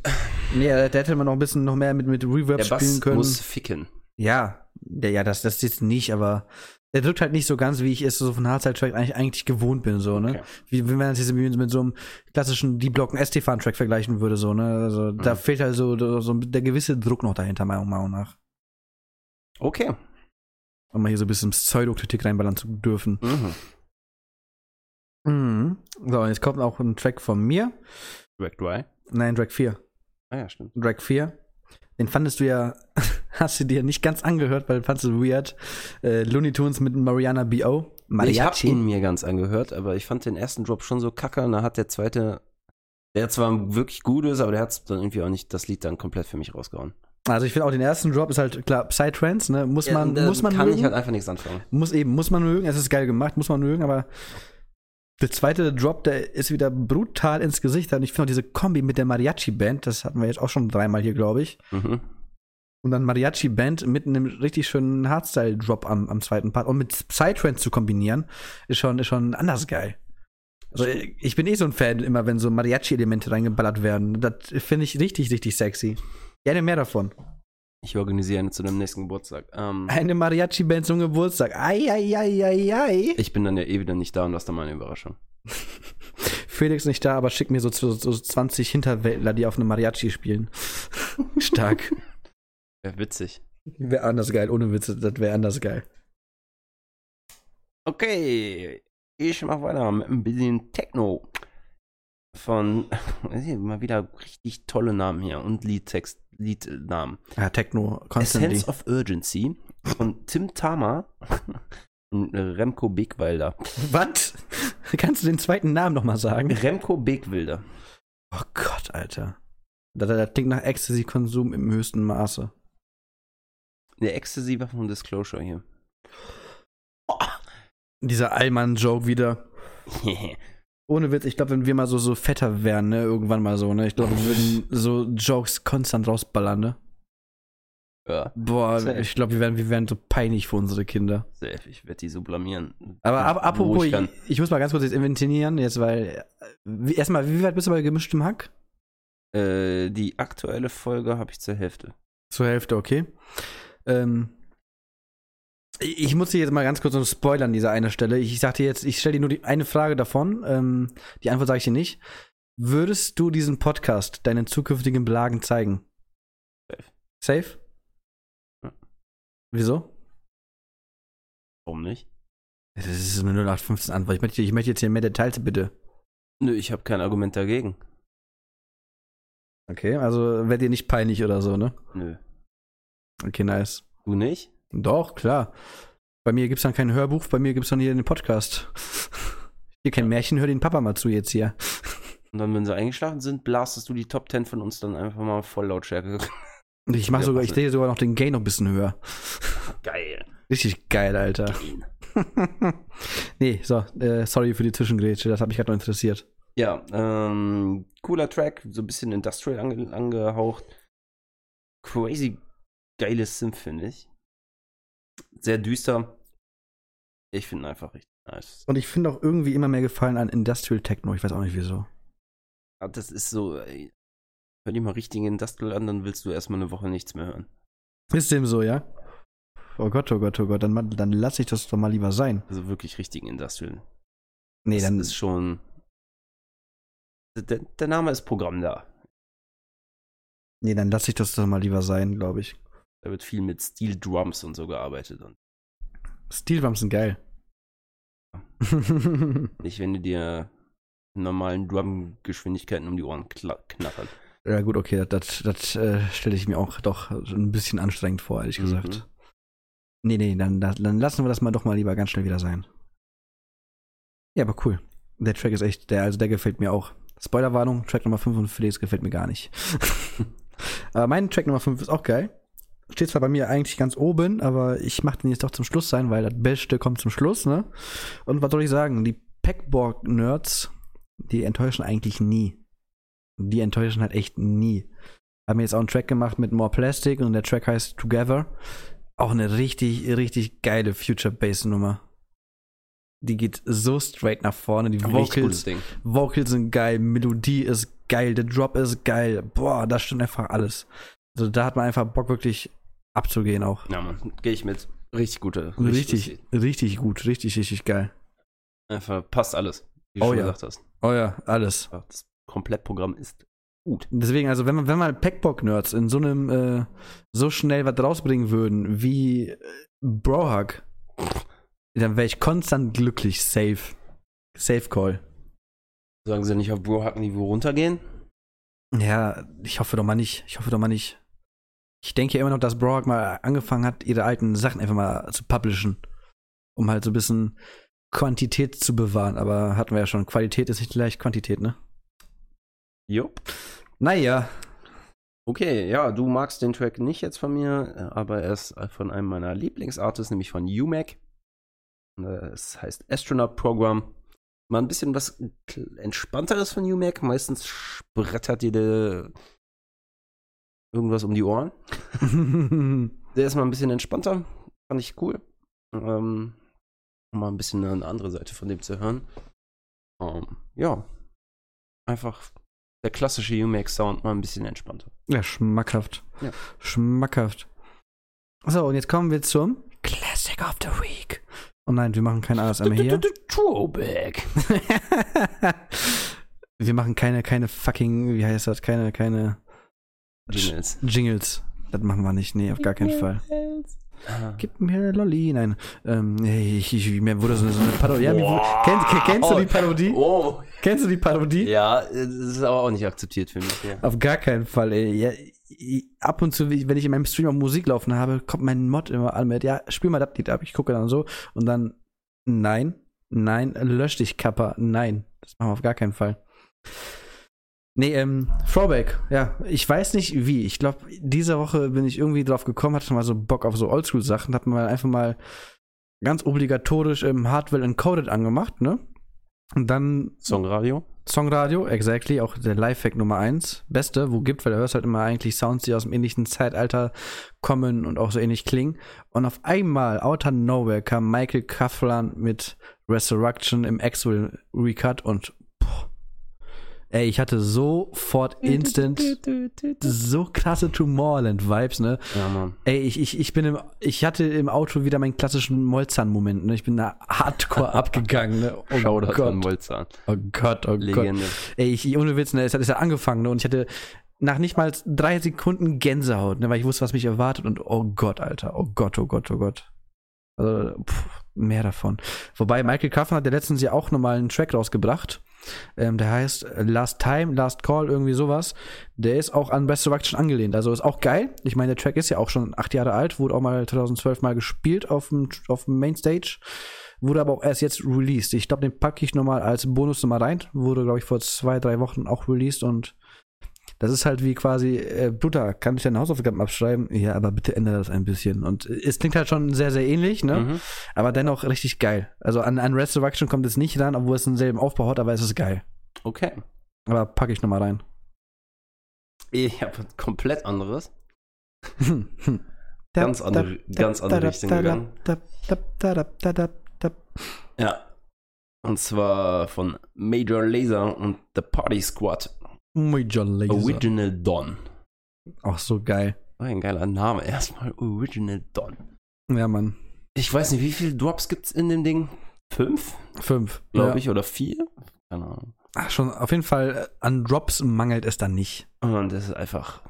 Nee, da hätte man noch ein bisschen noch mehr mit, mit Reverb Der spielen Bass können. muss ficken. ja, ja, ja, das, das jetzt nicht, aber der drückt halt nicht so ganz, wie ich es so von Hardstyle-Track eigentlich, eigentlich gewohnt bin, so, ne? Okay. Wie wenn man das jetzt mit, mit so einem klassischen D-Blocken Estefan-Track vergleichen würde, so, ne? Also, da Mhm. fehlt halt so, so der gewisse Druck noch dahinter, meiner Meinung nach. Okay. Um mal hier so ein bisschen Pseudokritik reinballern zu dürfen. Mhm. Mhm. So, und jetzt kommt auch ein Track von mir. Drag Dry. Nein, Track 4. Ah ja, stimmt. Track 4. Den fandest du ja, hast du dir nicht ganz angehört, weil du fandest es weird. Äh, Looney Tunes mit Mariana B.O. Ich hab ihn mir ganz angehört, aber ich fand den ersten Drop schon so kacke und da hat der zweite, der zwar wirklich gut ist, aber der hat dann irgendwie auch nicht das Lied dann komplett für mich rausgehauen. Also ich finde auch den ersten Drop ist halt klar Psytrance, ne? Muss man, Ja, da muss man kann mögen. ich halt einfach nichts anfangen. muss eben, muss man mögen. Es ist geil gemacht, muss man mögen, aber der zweite Drop, der ist wieder brutal ins Gesicht. Und ich finde auch diese Kombi mit der Mariachi-Band, das hatten wir jetzt auch schon dreimal hier, glaube ich. Mhm. Und dann Mariachi-Band mit einem richtig schönen Hardstyle-Drop am, am zweiten Part und mit Psytrance zu kombinieren, ist schon, ist schon anders geil. Also ich bin eh so ein Fan, immer wenn so Mariachi-Elemente reingeballert werden. Das finde ich richtig, richtig sexy. Gerne mehr davon. Ich organisiere eine zu deinem nächsten Geburtstag. Ähm, Eine Mariachi-Band zum Geburtstag. Ei, ei, ei, ei, ei. ich bin dann ja eh wieder nicht da und das ist dann meine Überraschung. Felix nicht da, aber schick mir so, so, so 20 Hinterwäldler, die auf einem Mariachi spielen. Stark. Wäre witzig. Wäre anders geil, ohne Witze, das wäre anders geil. Okay, ich mach weiter mit ein bisschen Techno. Von, mal wieder richtig tolle Namen hier und Liedtext, Liednamen. Ja, Techno, constantly. Essence of Urgency von Tim Tama und Remco Begwalder. Was? Kannst du den zweiten Namen nochmal sagen? Remco Begwilder. Oh Gott, Alter. Das, das klingt nach Ecstasy-Konsum im höchsten Maße. Der Ecstasy war von Disclosure hier. Dieser Allmann-Joke wieder. Ohne Witz, ich glaube, wenn wir mal so, so fetter wären, ne, irgendwann mal so, ne, ich glaube, wir würden so Jokes konstant rausballern, ne. ja, Boah, Safe. ich glaube, wir wären, wir wären so peinlich für unsere Kinder. safe. Ich werde die so blamieren. Aber ab, apropos, ich ich, muss mal ganz kurz jetzt inventarieren, jetzt, weil, erstmal, wie weit bist du bei gemischtem Hack? Äh, die aktuelle Folge habe ich zur Hälfte. Zur Hälfte, okay. Ähm, ich ich muss dir jetzt mal ganz kurz so spoilern, an dieser eine Stelle. Ich sagte jetzt, ich stelle dir nur die eine Frage davon. Ähm, die Antwort sage ich dir nicht. Würdest du diesen Podcast deinen zukünftigen Belagen zeigen? Safe. Safe? Ja. Wieso? Warum nicht? Das ist eine 0815 Antwort. Ich möchte, ich möchte jetzt hier mehr Details, bitte. Nö, ich habe kein Argument dagegen. Okay, also wäre dir nicht peinlich oder so, ne? Nö. Okay, nice. Du nicht? Doch, klar. Bei mir gibt's dann kein Hörbuch, bei mir gibt's dann hier den Podcast. Hier kein Märchen, hör den Papa mal zu jetzt hier. Und dann, wenn sie eingeschlafen sind, blastest du die Top 10 von uns dann einfach mal voll Lautstärke Ich mach Ja, sogar, ich drehe sogar noch den Gain noch ein bisschen höher. Geil. Richtig geil, Alter. nee, so, äh, sorry für die Zwischengrätsche, das hat mich gerade noch interessiert. Ja, ähm, cooler Track, so ein bisschen Industrial ange angehaucht. Crazy geiles Sim, finde ich. Sehr düster. Ich finde ihn einfach richtig nice. Und ich finde auch irgendwie immer mehr Gefallen an Industrial Techno, ich weiß auch nicht wieso. Aber das ist so, ey, hör dir mal richtigen Industrial an, dann willst du erstmal eine Woche nichts mehr hören. Ist dem so, ja? Oh Gott, oh Gott, oh Gott, dann, dann lass ich das doch mal lieber sein. Also wirklich richtigen Industrial. Nee, das dann ist schon. Der, der Name ist Programm da. nee, dann lass ich das doch mal lieber sein, glaube ich. Da wird viel mit Steel Drums und so gearbeitet. Und Steel Drums sind geil. nicht, wenn du dir normalen Drum-Geschwindigkeiten um die Ohren knattern. ja, gut, okay, das, das, äh, stelle ich mir auch doch ein bisschen anstrengend vor, ehrlich Mhm. gesagt. Nee, nee, dann, dann lassen wir das mal doch mal lieber ganz schnell wieder sein. Ja, aber cool. Der Track ist echt, der, also der gefällt mir auch. Spoilerwarnung, Track Nummer 5 und Feliz gefällt mir gar nicht. aber mein Track Nummer 5 ist auch geil. Steht zwar bei mir eigentlich ganz oben, aber ich mache den jetzt doch zum Schluss sein, weil das Beste kommt zum Schluss, ne? Und was soll ich sagen? Die Packborg-Nerds, die enttäuschen eigentlich nie. Die enttäuschen halt echt nie. Haben jetzt auch einen Track gemacht mit More Plastic und der Track heißt Together. Auch eine richtig, richtig geile Future Bass Nummer. Die geht so straight nach vorne. Die Vocals. Vocals sind geil, Melodie ist geil, der Drop ist geil. Boah, da stimmt einfach alles. Also da hat man einfach Bock wirklich abzugehen auch. Ja, Mann, gehe ich mit. Richtig gute. Richtig, richtig gut, richtig, richtig geil. Einfach passt alles, wie du Oh schon ja. gesagt hast. Oh ja, alles. Das Komplettprogramm ist gut. Deswegen, also wenn man, wenn mal Packbock-Nerds in so einem äh, so schnell was rausbringen würden wie äh, Brohug, dann wäre ich konstant glücklich. Safe. Safe Call. Sagen sie nicht auf Brohack-Niveau runtergehen? Ja, ich hoffe doch mal nicht. Ich hoffe doch mal nicht. Ich denke ja immer noch, dass Brohug mal angefangen hat, ihre alten Sachen einfach mal zu publishen. Um halt so ein bisschen Quantität zu bewahren. Aber hatten wir ja schon. Qualität ist nicht gleich Quantität, ne? Jo. Naja. Okay, ja, du magst den Track nicht jetzt von mir, aber er ist von einem meiner Lieblingsartists, nämlich von UMAC. Es heißt Astronaut Program. Mal ein bisschen was entspannteres von UMAC. Meistens sprettert der irgendwas um die Ohren. Der ist mal ein bisschen entspannter. Fand ich cool. Ähm, um mal ein bisschen eine andere Seite von dem zu hören. Ähm, ja. Einfach der klassische UMAC-Sound mal ein bisschen entspannter. Ja, schmackhaft. Ja. Schmackhaft. So, und jetzt kommen wir zum Classic of the Week. Oh nein, wir machen kein ASMR hier. Throwback. wir machen keine, keine fucking, wie heißt das, keine, keine Jingles. Jingles. Das machen wir nicht, nee, auf gar keinen Fall. Ah. Gib mir eine Lolli. Nein, ähm, ich, ich, mir wurde so eine, so eine Parodie. Ja, wurde, kennst, kennst du die Parodie? Oh. Kennst du die Parodie? Ja, das ist aber auch nicht akzeptiert für mich. Ja. Auf gar keinen Fall, ey. Ja, ab und zu, wenn ich in meinem Stream auch Musik laufen habe, kommt mein Mod immer an mit, ja, spiel mal das Lied ab. Ich gucke dann so und dann, nein, nein, lösch dich, Kappa, nein. Das machen wir auf gar keinen Fall. Nee, ähm, Throwback, ja. Ich weiß nicht wie. Ich glaube, diese Woche bin ich irgendwie drauf gekommen, hatte mal so Bock auf so Oldschool-Sachen, hab mal einfach mal ganz obligatorisch ähm, Hardware Encoded angemacht, ne? Und dann Songradio. Songradio, exactly, auch der Lifehack Nummer eins, Beste, wo gibt, weil du hörst halt immer eigentlich Sounds, die aus dem ähnlichen Zeitalter kommen und auch so ähnlich klingen. Und auf einmal, out of nowhere, kam Michael Kaflan mit Resurrection im Axwell Recut und boah, ey, ich hatte sofort instant so krasse Tomorrowland-Vibes, ne? Ja, Mann. Ey, ich, ich, ich bin im, ich hatte im Auto wieder meinen klassischen Molzan-Moment, ne? Ich bin da hardcore abgegangen, ne? Oh Shoutout Gott. an Molzahn. Oh Gott, oh Gott. Legende. Ey, ich, ohne Witz, ne, es hat, es hat angefangen, ne, und ich hatte nach nicht mal drei Sekunden Gänsehaut, ne, weil ich wusste, was mich erwartet und oh Gott, Alter, oh Gott, oh Gott, oh Gott. Also, pff, mehr davon. Wobei, Michael Kaffen hat ja letztens ja auch nochmal einen Track rausgebracht, ähm, der heißt Last Time, Last Call, irgendwie sowas. Der ist auch an Resurrection angelehnt, also ist auch geil. Ich meine, der Track ist ja auch schon acht Jahre alt, wurde auch mal 2012 mal gespielt auf dem, auf dem Mainstage. Wurde aber auch erst jetzt released. Ich glaube, den packe ich nochmal als Bonusnummer rein. Wurde, glaube ich, vor zwei, drei Wochen auch released und Das ist halt wie quasi, äh, Bruder, kann ich deine Hausaufgaben abschreiben? Ja, aber bitte ändere das ein bisschen. Und es klingt halt schon sehr, sehr ähnlich, ne? Mhm. Aber dennoch richtig geil. Also an, an Resurrection kommt es nicht ran, obwohl es denselben Aufbau hat, aber es ist geil. Okay. Aber packe ich nochmal rein. Ich habe komplett anderes. Ganz andere- ganz andere Richtung gegangen. Ja. Und zwar von Major Laser und The Party Squad. Major Lazer. Original Dawn. Auch so geil. Oh, ein geiler Name. Erstmal Original Dawn. Ja, Mann. Ich weiß nicht, wie viele Drops gibt's in dem Ding? Fünf, Fünf. glaube ja. ich, oder vier? Keine Ahnung. Ach, schon, auf jeden Fall, äh, an Drops mangelt es dann nicht. Und das ist einfach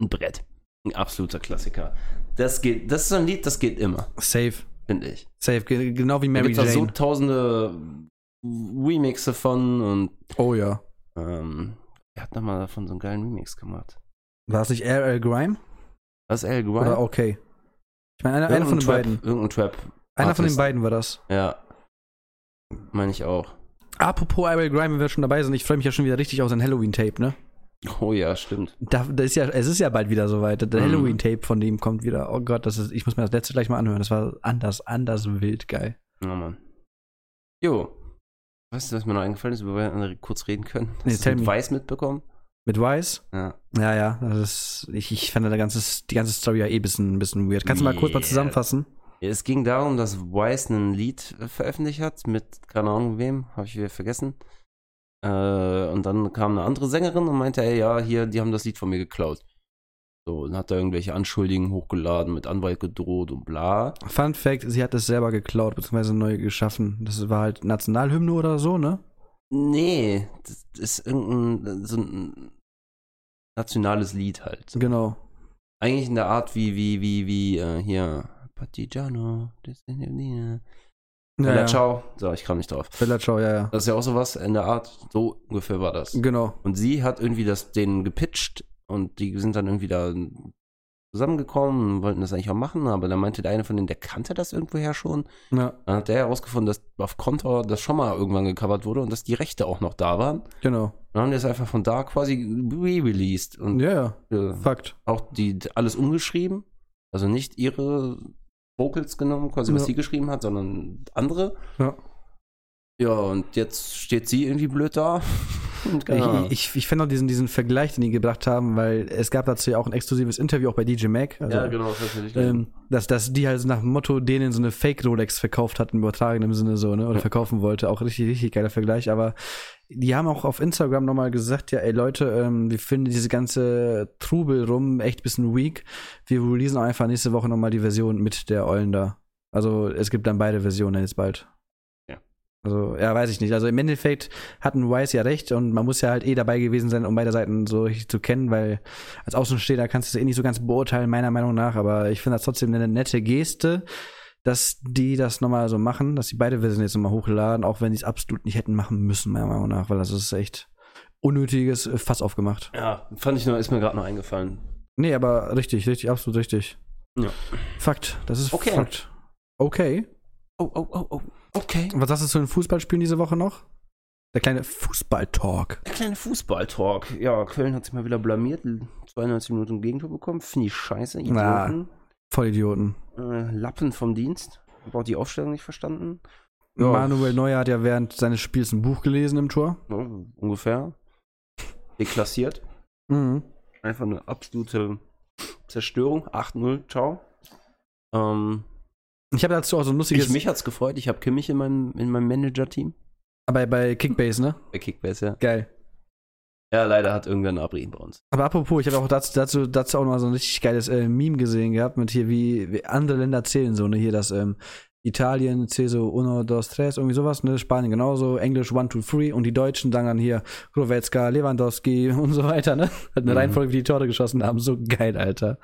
ein Brett. Ein absoluter Klassiker. Das geht, das ist so ein Lied, das geht immer, Safe. finde ich. Safe. Ge- Genau wie Da Mary gibt es so Jane. tausende Remixe von und Oh ja. ähm, wer hat nochmal davon so einen geilen Remix gemacht? War es nicht RL Grime? Was, L. Grime? Oder okay? Ich meine, einer, einer von den Trap, beiden. Irgendein Trap. Einer von den beiden war das. Ja. Meine ich auch. Apropos RL Grime, wenn wir schon dabei sind, ich freue mich ja schon wieder richtig auf sein Halloween-Tape, ne? Oh ja, stimmt. Da, da ist ja, es ist ja bald wieder soweit. Der Mhm. Halloween-Tape von dem kommt wieder. Oh Gott, das ist, ich muss mir das letzte gleich mal anhören. Das war anders, anders wild geil. Ja, Mann. Jo. Weißt du, was mir noch eingefallen ist, worüber wir kurz reden können? Nee, Hast du tell mit me. Weiß mitbekommen? Mit Weiß? Ja. Ja, ja. Das ist, ich, ich fand der ganze, die ganze Story ja eh ein bisschen, ein bisschen weird. Kannst du mal kurz mal zusammenfassen? Es ging darum, dass Wise ein Lied veröffentlicht hat mit keine Ahnung wem, habe ich wieder vergessen. Äh, und dann kam eine andere Sängerin und meinte, ey, ja, hier, die haben das Lied von mir geklaut. So, und hat da irgendwelche Anschuldigungen hochgeladen, mit Anwalt gedroht und bla. Fun Fact, sie hat es selber geklaut, beziehungsweise neu geschaffen. Das war halt Nationalhymne oder so, ne? Nee, das ist irgendein so ein nationales Lied halt. Genau. Eigentlich in der Art wie, wie, wie, wie, äh, hier, Partigiano, das ist ja, Ja, ja. Ciao. So, ich kam nicht drauf. Bella Ciao, ja, ja. Das ist ja auch sowas in der Art, so ungefähr war das. Genau. Und sie hat irgendwie das denen gepitcht und die sind dann irgendwie da zusammengekommen und wollten das eigentlich auch machen, aber dann meinte der eine von denen, der kannte das irgendwoher schon. Ja, Dann hat der herausgefunden, dass auf Kontor das schon mal irgendwann gecovert wurde und dass die Rechte auch noch da waren. genau. Dann haben die es einfach von da quasi re-released und Ja, ja. äh, Fakt. auch die alles umgeschrieben. Also nicht ihre Vocals genommen, quasi was Ja. sie geschrieben hat, sondern andere. Ja. Ja, und jetzt steht sie irgendwie blöd da. Ahnung. Ich, ich, ich finde auch diesen, diesen Vergleich, den die gebracht haben, weil es gab dazu ja auch ein exklusives Interview auch bei DJ Mac. Also, ja, genau, das natürlich. ähm, dass, dass die halt nach dem Motto denen so eine Fake-Rolex verkauft hat, im übertragenen Sinne so, ne? Oder verkaufen wollte. Auch richtig, richtig geiler Vergleich. Aber die haben auch auf Instagram nochmal gesagt, ja, ey Leute, ähm, wir finden diese ganze Trubel rum echt bisschen weak. Wir releasen auch einfach nächste Woche nochmal die Version mit der Eulen da. Also es gibt dann beide Versionen jetzt bald. Also, ja, weiß ich nicht. Also im Endeffekt hatten Wise ja recht und man muss ja halt eh dabei gewesen sein, um beide Seiten so richtig zu kennen, weil als Außenstehender kannst du es eh nicht so ganz beurteilen, meiner Meinung nach, aber ich finde das trotzdem eine nette Geste, dass die das nochmal so machen, dass die beide Versionen jetzt nochmal hochladen, auch wenn die es absolut nicht hätten machen müssen, meiner Meinung nach, weil das ist echt unnötiges Fass aufgemacht. Ja, fand ich nur, ist mir gerade noch eingefallen. Nee, aber richtig, richtig, absolut richtig. Ja. Fakt, das ist Okay. Fakt. Okay. Oh, oh, oh, oh. Okay. Was hast du zu den Fußballspielen diese Woche noch? Der kleine Fußball-Talk. Der kleine Fußball-Talk. Ja, Köln hat sich mal wieder blamiert. 92 Minuten Gegentor bekommen. Finde ich scheiße. Na. Idioten. Vollidioten. Äh, Lappen vom Dienst. Hab auch die Aufstellung nicht verstanden. Ja. Manuel Neuer hat ja während seines Spiels ein Buch gelesen im Tor. Ja, ungefähr. Deklassiert. Mhm. Einfach eine absolute Zerstörung. 8-0. Ciao. Ähm, Ich habe dazu auch so ein lustiges. ich, mich hat's gefreut. Ich habe Kimmich in meinem, in meinem Manager-Team. bei, bei Kickbase, ne? Bei Kickbase, ja. Geil. Ja, leider hat irgendwer einen Abreden bei uns. Aber apropos, ich habe auch dazu, dazu, dazu auch noch so ein richtig geiles äh, Meme gesehen gehabt, mit hier, wie, wie andere Länder zählen so, ne? Hier das ähm, Italien zählt so uno, dos, tres, irgendwie sowas, ne? Spanien genauso, Englisch one, two, three und die Deutschen sagen dann hier Growetzka, Lewandowski und so weiter, ne? Hat eine Mhm. Reihenfolge, wie die Tore geschossen haben. So geil, Alter.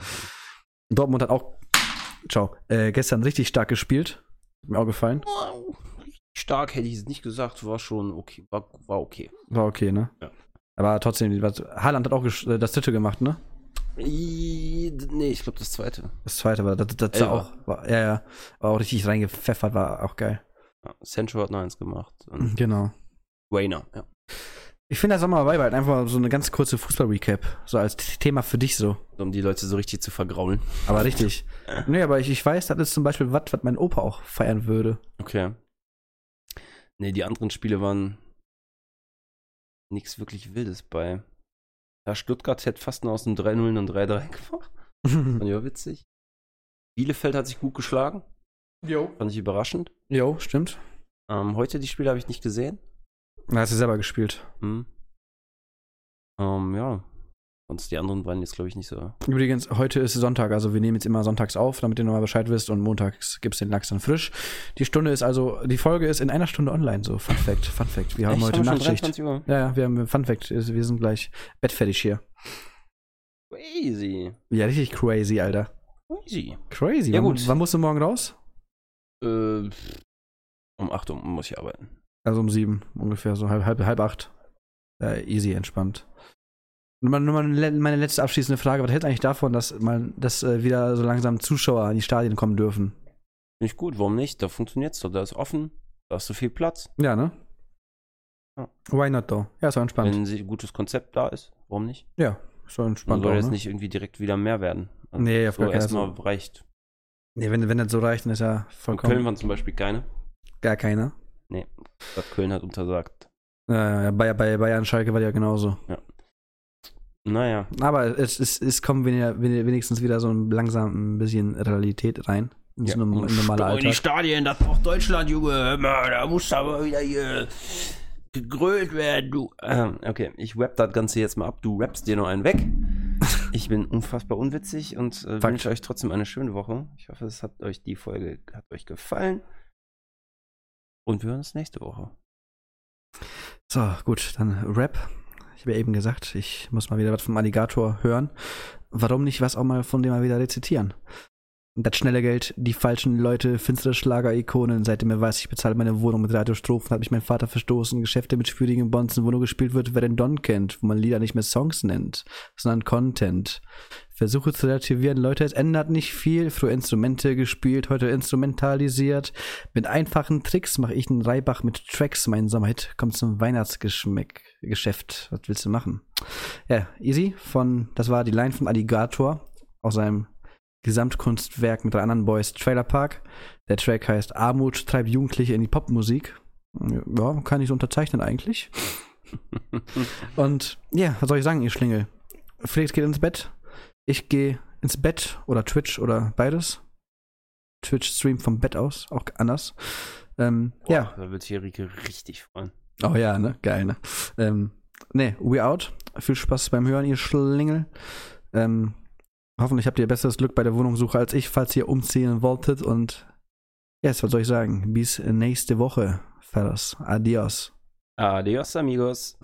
Dortmund hat auch, ciao, äh, gestern richtig stark gespielt. Hat mir auch gefallen. Stark hätte ich es nicht gesagt, war schon okay. War, war okay. War okay, ne? Ja. Aber trotzdem, Haaland hat auch äh, das dritte gemacht, ne? I- Nee, ich glaube das zweite. Das zweite war, das, das Elfer. auch, war, ja, ja, war auch richtig reingepfeffert, war auch geil. Ja, Sancho hat noch eins gemacht. Genau. Wayner, ja. Ich finde das auch mal beibehalten. Einfach so eine ganz kurze Fußball-Recap. So als Thema für dich so. Um die Leute so richtig zu vergraulen. Aber richtig. nee, aber ich, ich weiß, das ist zum Beispiel was, was mein Opa auch feiern würde. Okay. Nee, die anderen Spiele waren nichts wirklich Wildes bei. Ja, Stuttgart hätte fast nur aus dem 3-0 und 3-3 gemacht. Fand ich auch witzig. Bielefeld hat sich gut geschlagen. Jo. Fand ich überraschend. Jo, stimmt. Ähm, heute die Spiele habe ich nicht gesehen. Da hast du selber gespielt. Hm. Ähm, ja. Sonst die anderen waren jetzt, glaube ich, nicht so. Übrigens, heute ist Sonntag, also wir nehmen jetzt immer sonntags auf, damit ihr nochmal Bescheid wisst und montags gibt es den Lachs dann frisch. Die Stunde ist also, die Folge ist in einer Stunde online, so Fun Fact, Fun Fact. Wir haben Echt? heute Haben Nachtschicht. 23 Uhr? Ja, ja, wir haben Fun Fact, wir sind gleich bettfertig hier. Crazy. Ja, richtig crazy, Alter. Crazy. Crazy. Ja, wann, gut. Wann musst du morgen raus? Äh, um 8 Uhr muss ich arbeiten. Also um sieben ungefähr, so halb, halb, halb acht. Äh, easy, entspannt. Nur mal, nur meine letzte abschließende Frage. Was hältst du eigentlich davon, dass, mal, dass äh, wieder so langsam Zuschauer in die Stadien kommen dürfen? Finde ich gut, warum nicht? Da funktioniert's doch, da ist offen, da hast du viel Platz. Ja, ne? Ja. Why not though? Ja, ist doch entspannt. Wenn ein gutes Konzept da ist, warum nicht? ja, ist doch Man entspannt. soll Auch, jetzt ne? nicht irgendwie direkt wieder mehr werden. Also Nee, auf so gar erstmal reicht. Nee, wenn, wenn das so reicht, dann ist ja In vollkommen Köln waren zum Beispiel keine. gar keiner. Stadt Köln hat untersagt. Ja, ja, bei, bei Bayern Schalke war ja genauso. Naja, Aber es, es, es kommt wenigstens wieder so ein langsam ein bisschen Realität rein. In so einem in normalen in die Alltag. Stadien, das braucht Deutschland, Junge. Hör mal, da muss aber wieder hier gegrölt werden, du. Ähm, okay, ich rap das Ganze jetzt mal ab. Du rappst dir noch einen weg. Ich bin unfassbar unwitzig und äh, wünsche euch trotzdem eine schöne Woche. Ich hoffe, es hat euch die Folge hat euch gefallen. Und wir hören uns nächste Woche. So, gut, dann Rap. Ich habe ja eben gesagt, ich muss mal wieder was vom Alligator hören. Warum nicht was auch mal von dem mal wieder rezitieren? Das schnelle Geld, die falschen Leute, finstere Schlager-Ikonen. Seitdem er weiß, ich bezahle meine Wohnung mit Radiostrophen, hat mich mein Vater verstoßen. Geschäfte mit schwierigen Bonzen, wo nur gespielt wird, wer den Don kennt, wo man Lieder nicht mehr Songs nennt, sondern Content. Versuche zu relativieren, Leute, es ändert nicht viel. Früher Instrumente gespielt, heute instrumentalisiert. Mit einfachen Tricks mache ich einen Reibach mit Tracks. Mein Sommerhit kommt zum Weihnachtsgeschmack Geschäft. Was willst du machen? Ja, easy. Von, das war die Line von Alligator aus seinem Gesamtkunstwerk mit drei anderen Boys Trailer Park. Der Track heißt Armut treibt Jugendliche in die Popmusik. Ja, kann ich so unterzeichnen eigentlich. Und ja, was soll ich sagen, ihr Schlingel? Felix geht ins Bett. Ich gehe ins Bett oder Twitch oder beides. Twitch streamt vom Bett aus, auch anders. Ähm, Boah, ja. Da wird hier Rike richtig freuen. Oh ja, ne? Geil, ne? Ähm, ne, we out. Viel Spaß beim Hören, ihr Schlingel. Ähm, hoffentlich habt ihr besseres Glück bei der Wohnungssuche als ich, falls ihr umziehen wolltet. Und yes, was soll ich sagen? Bis nächste Woche, Fellas. Adios. Adios, amigos.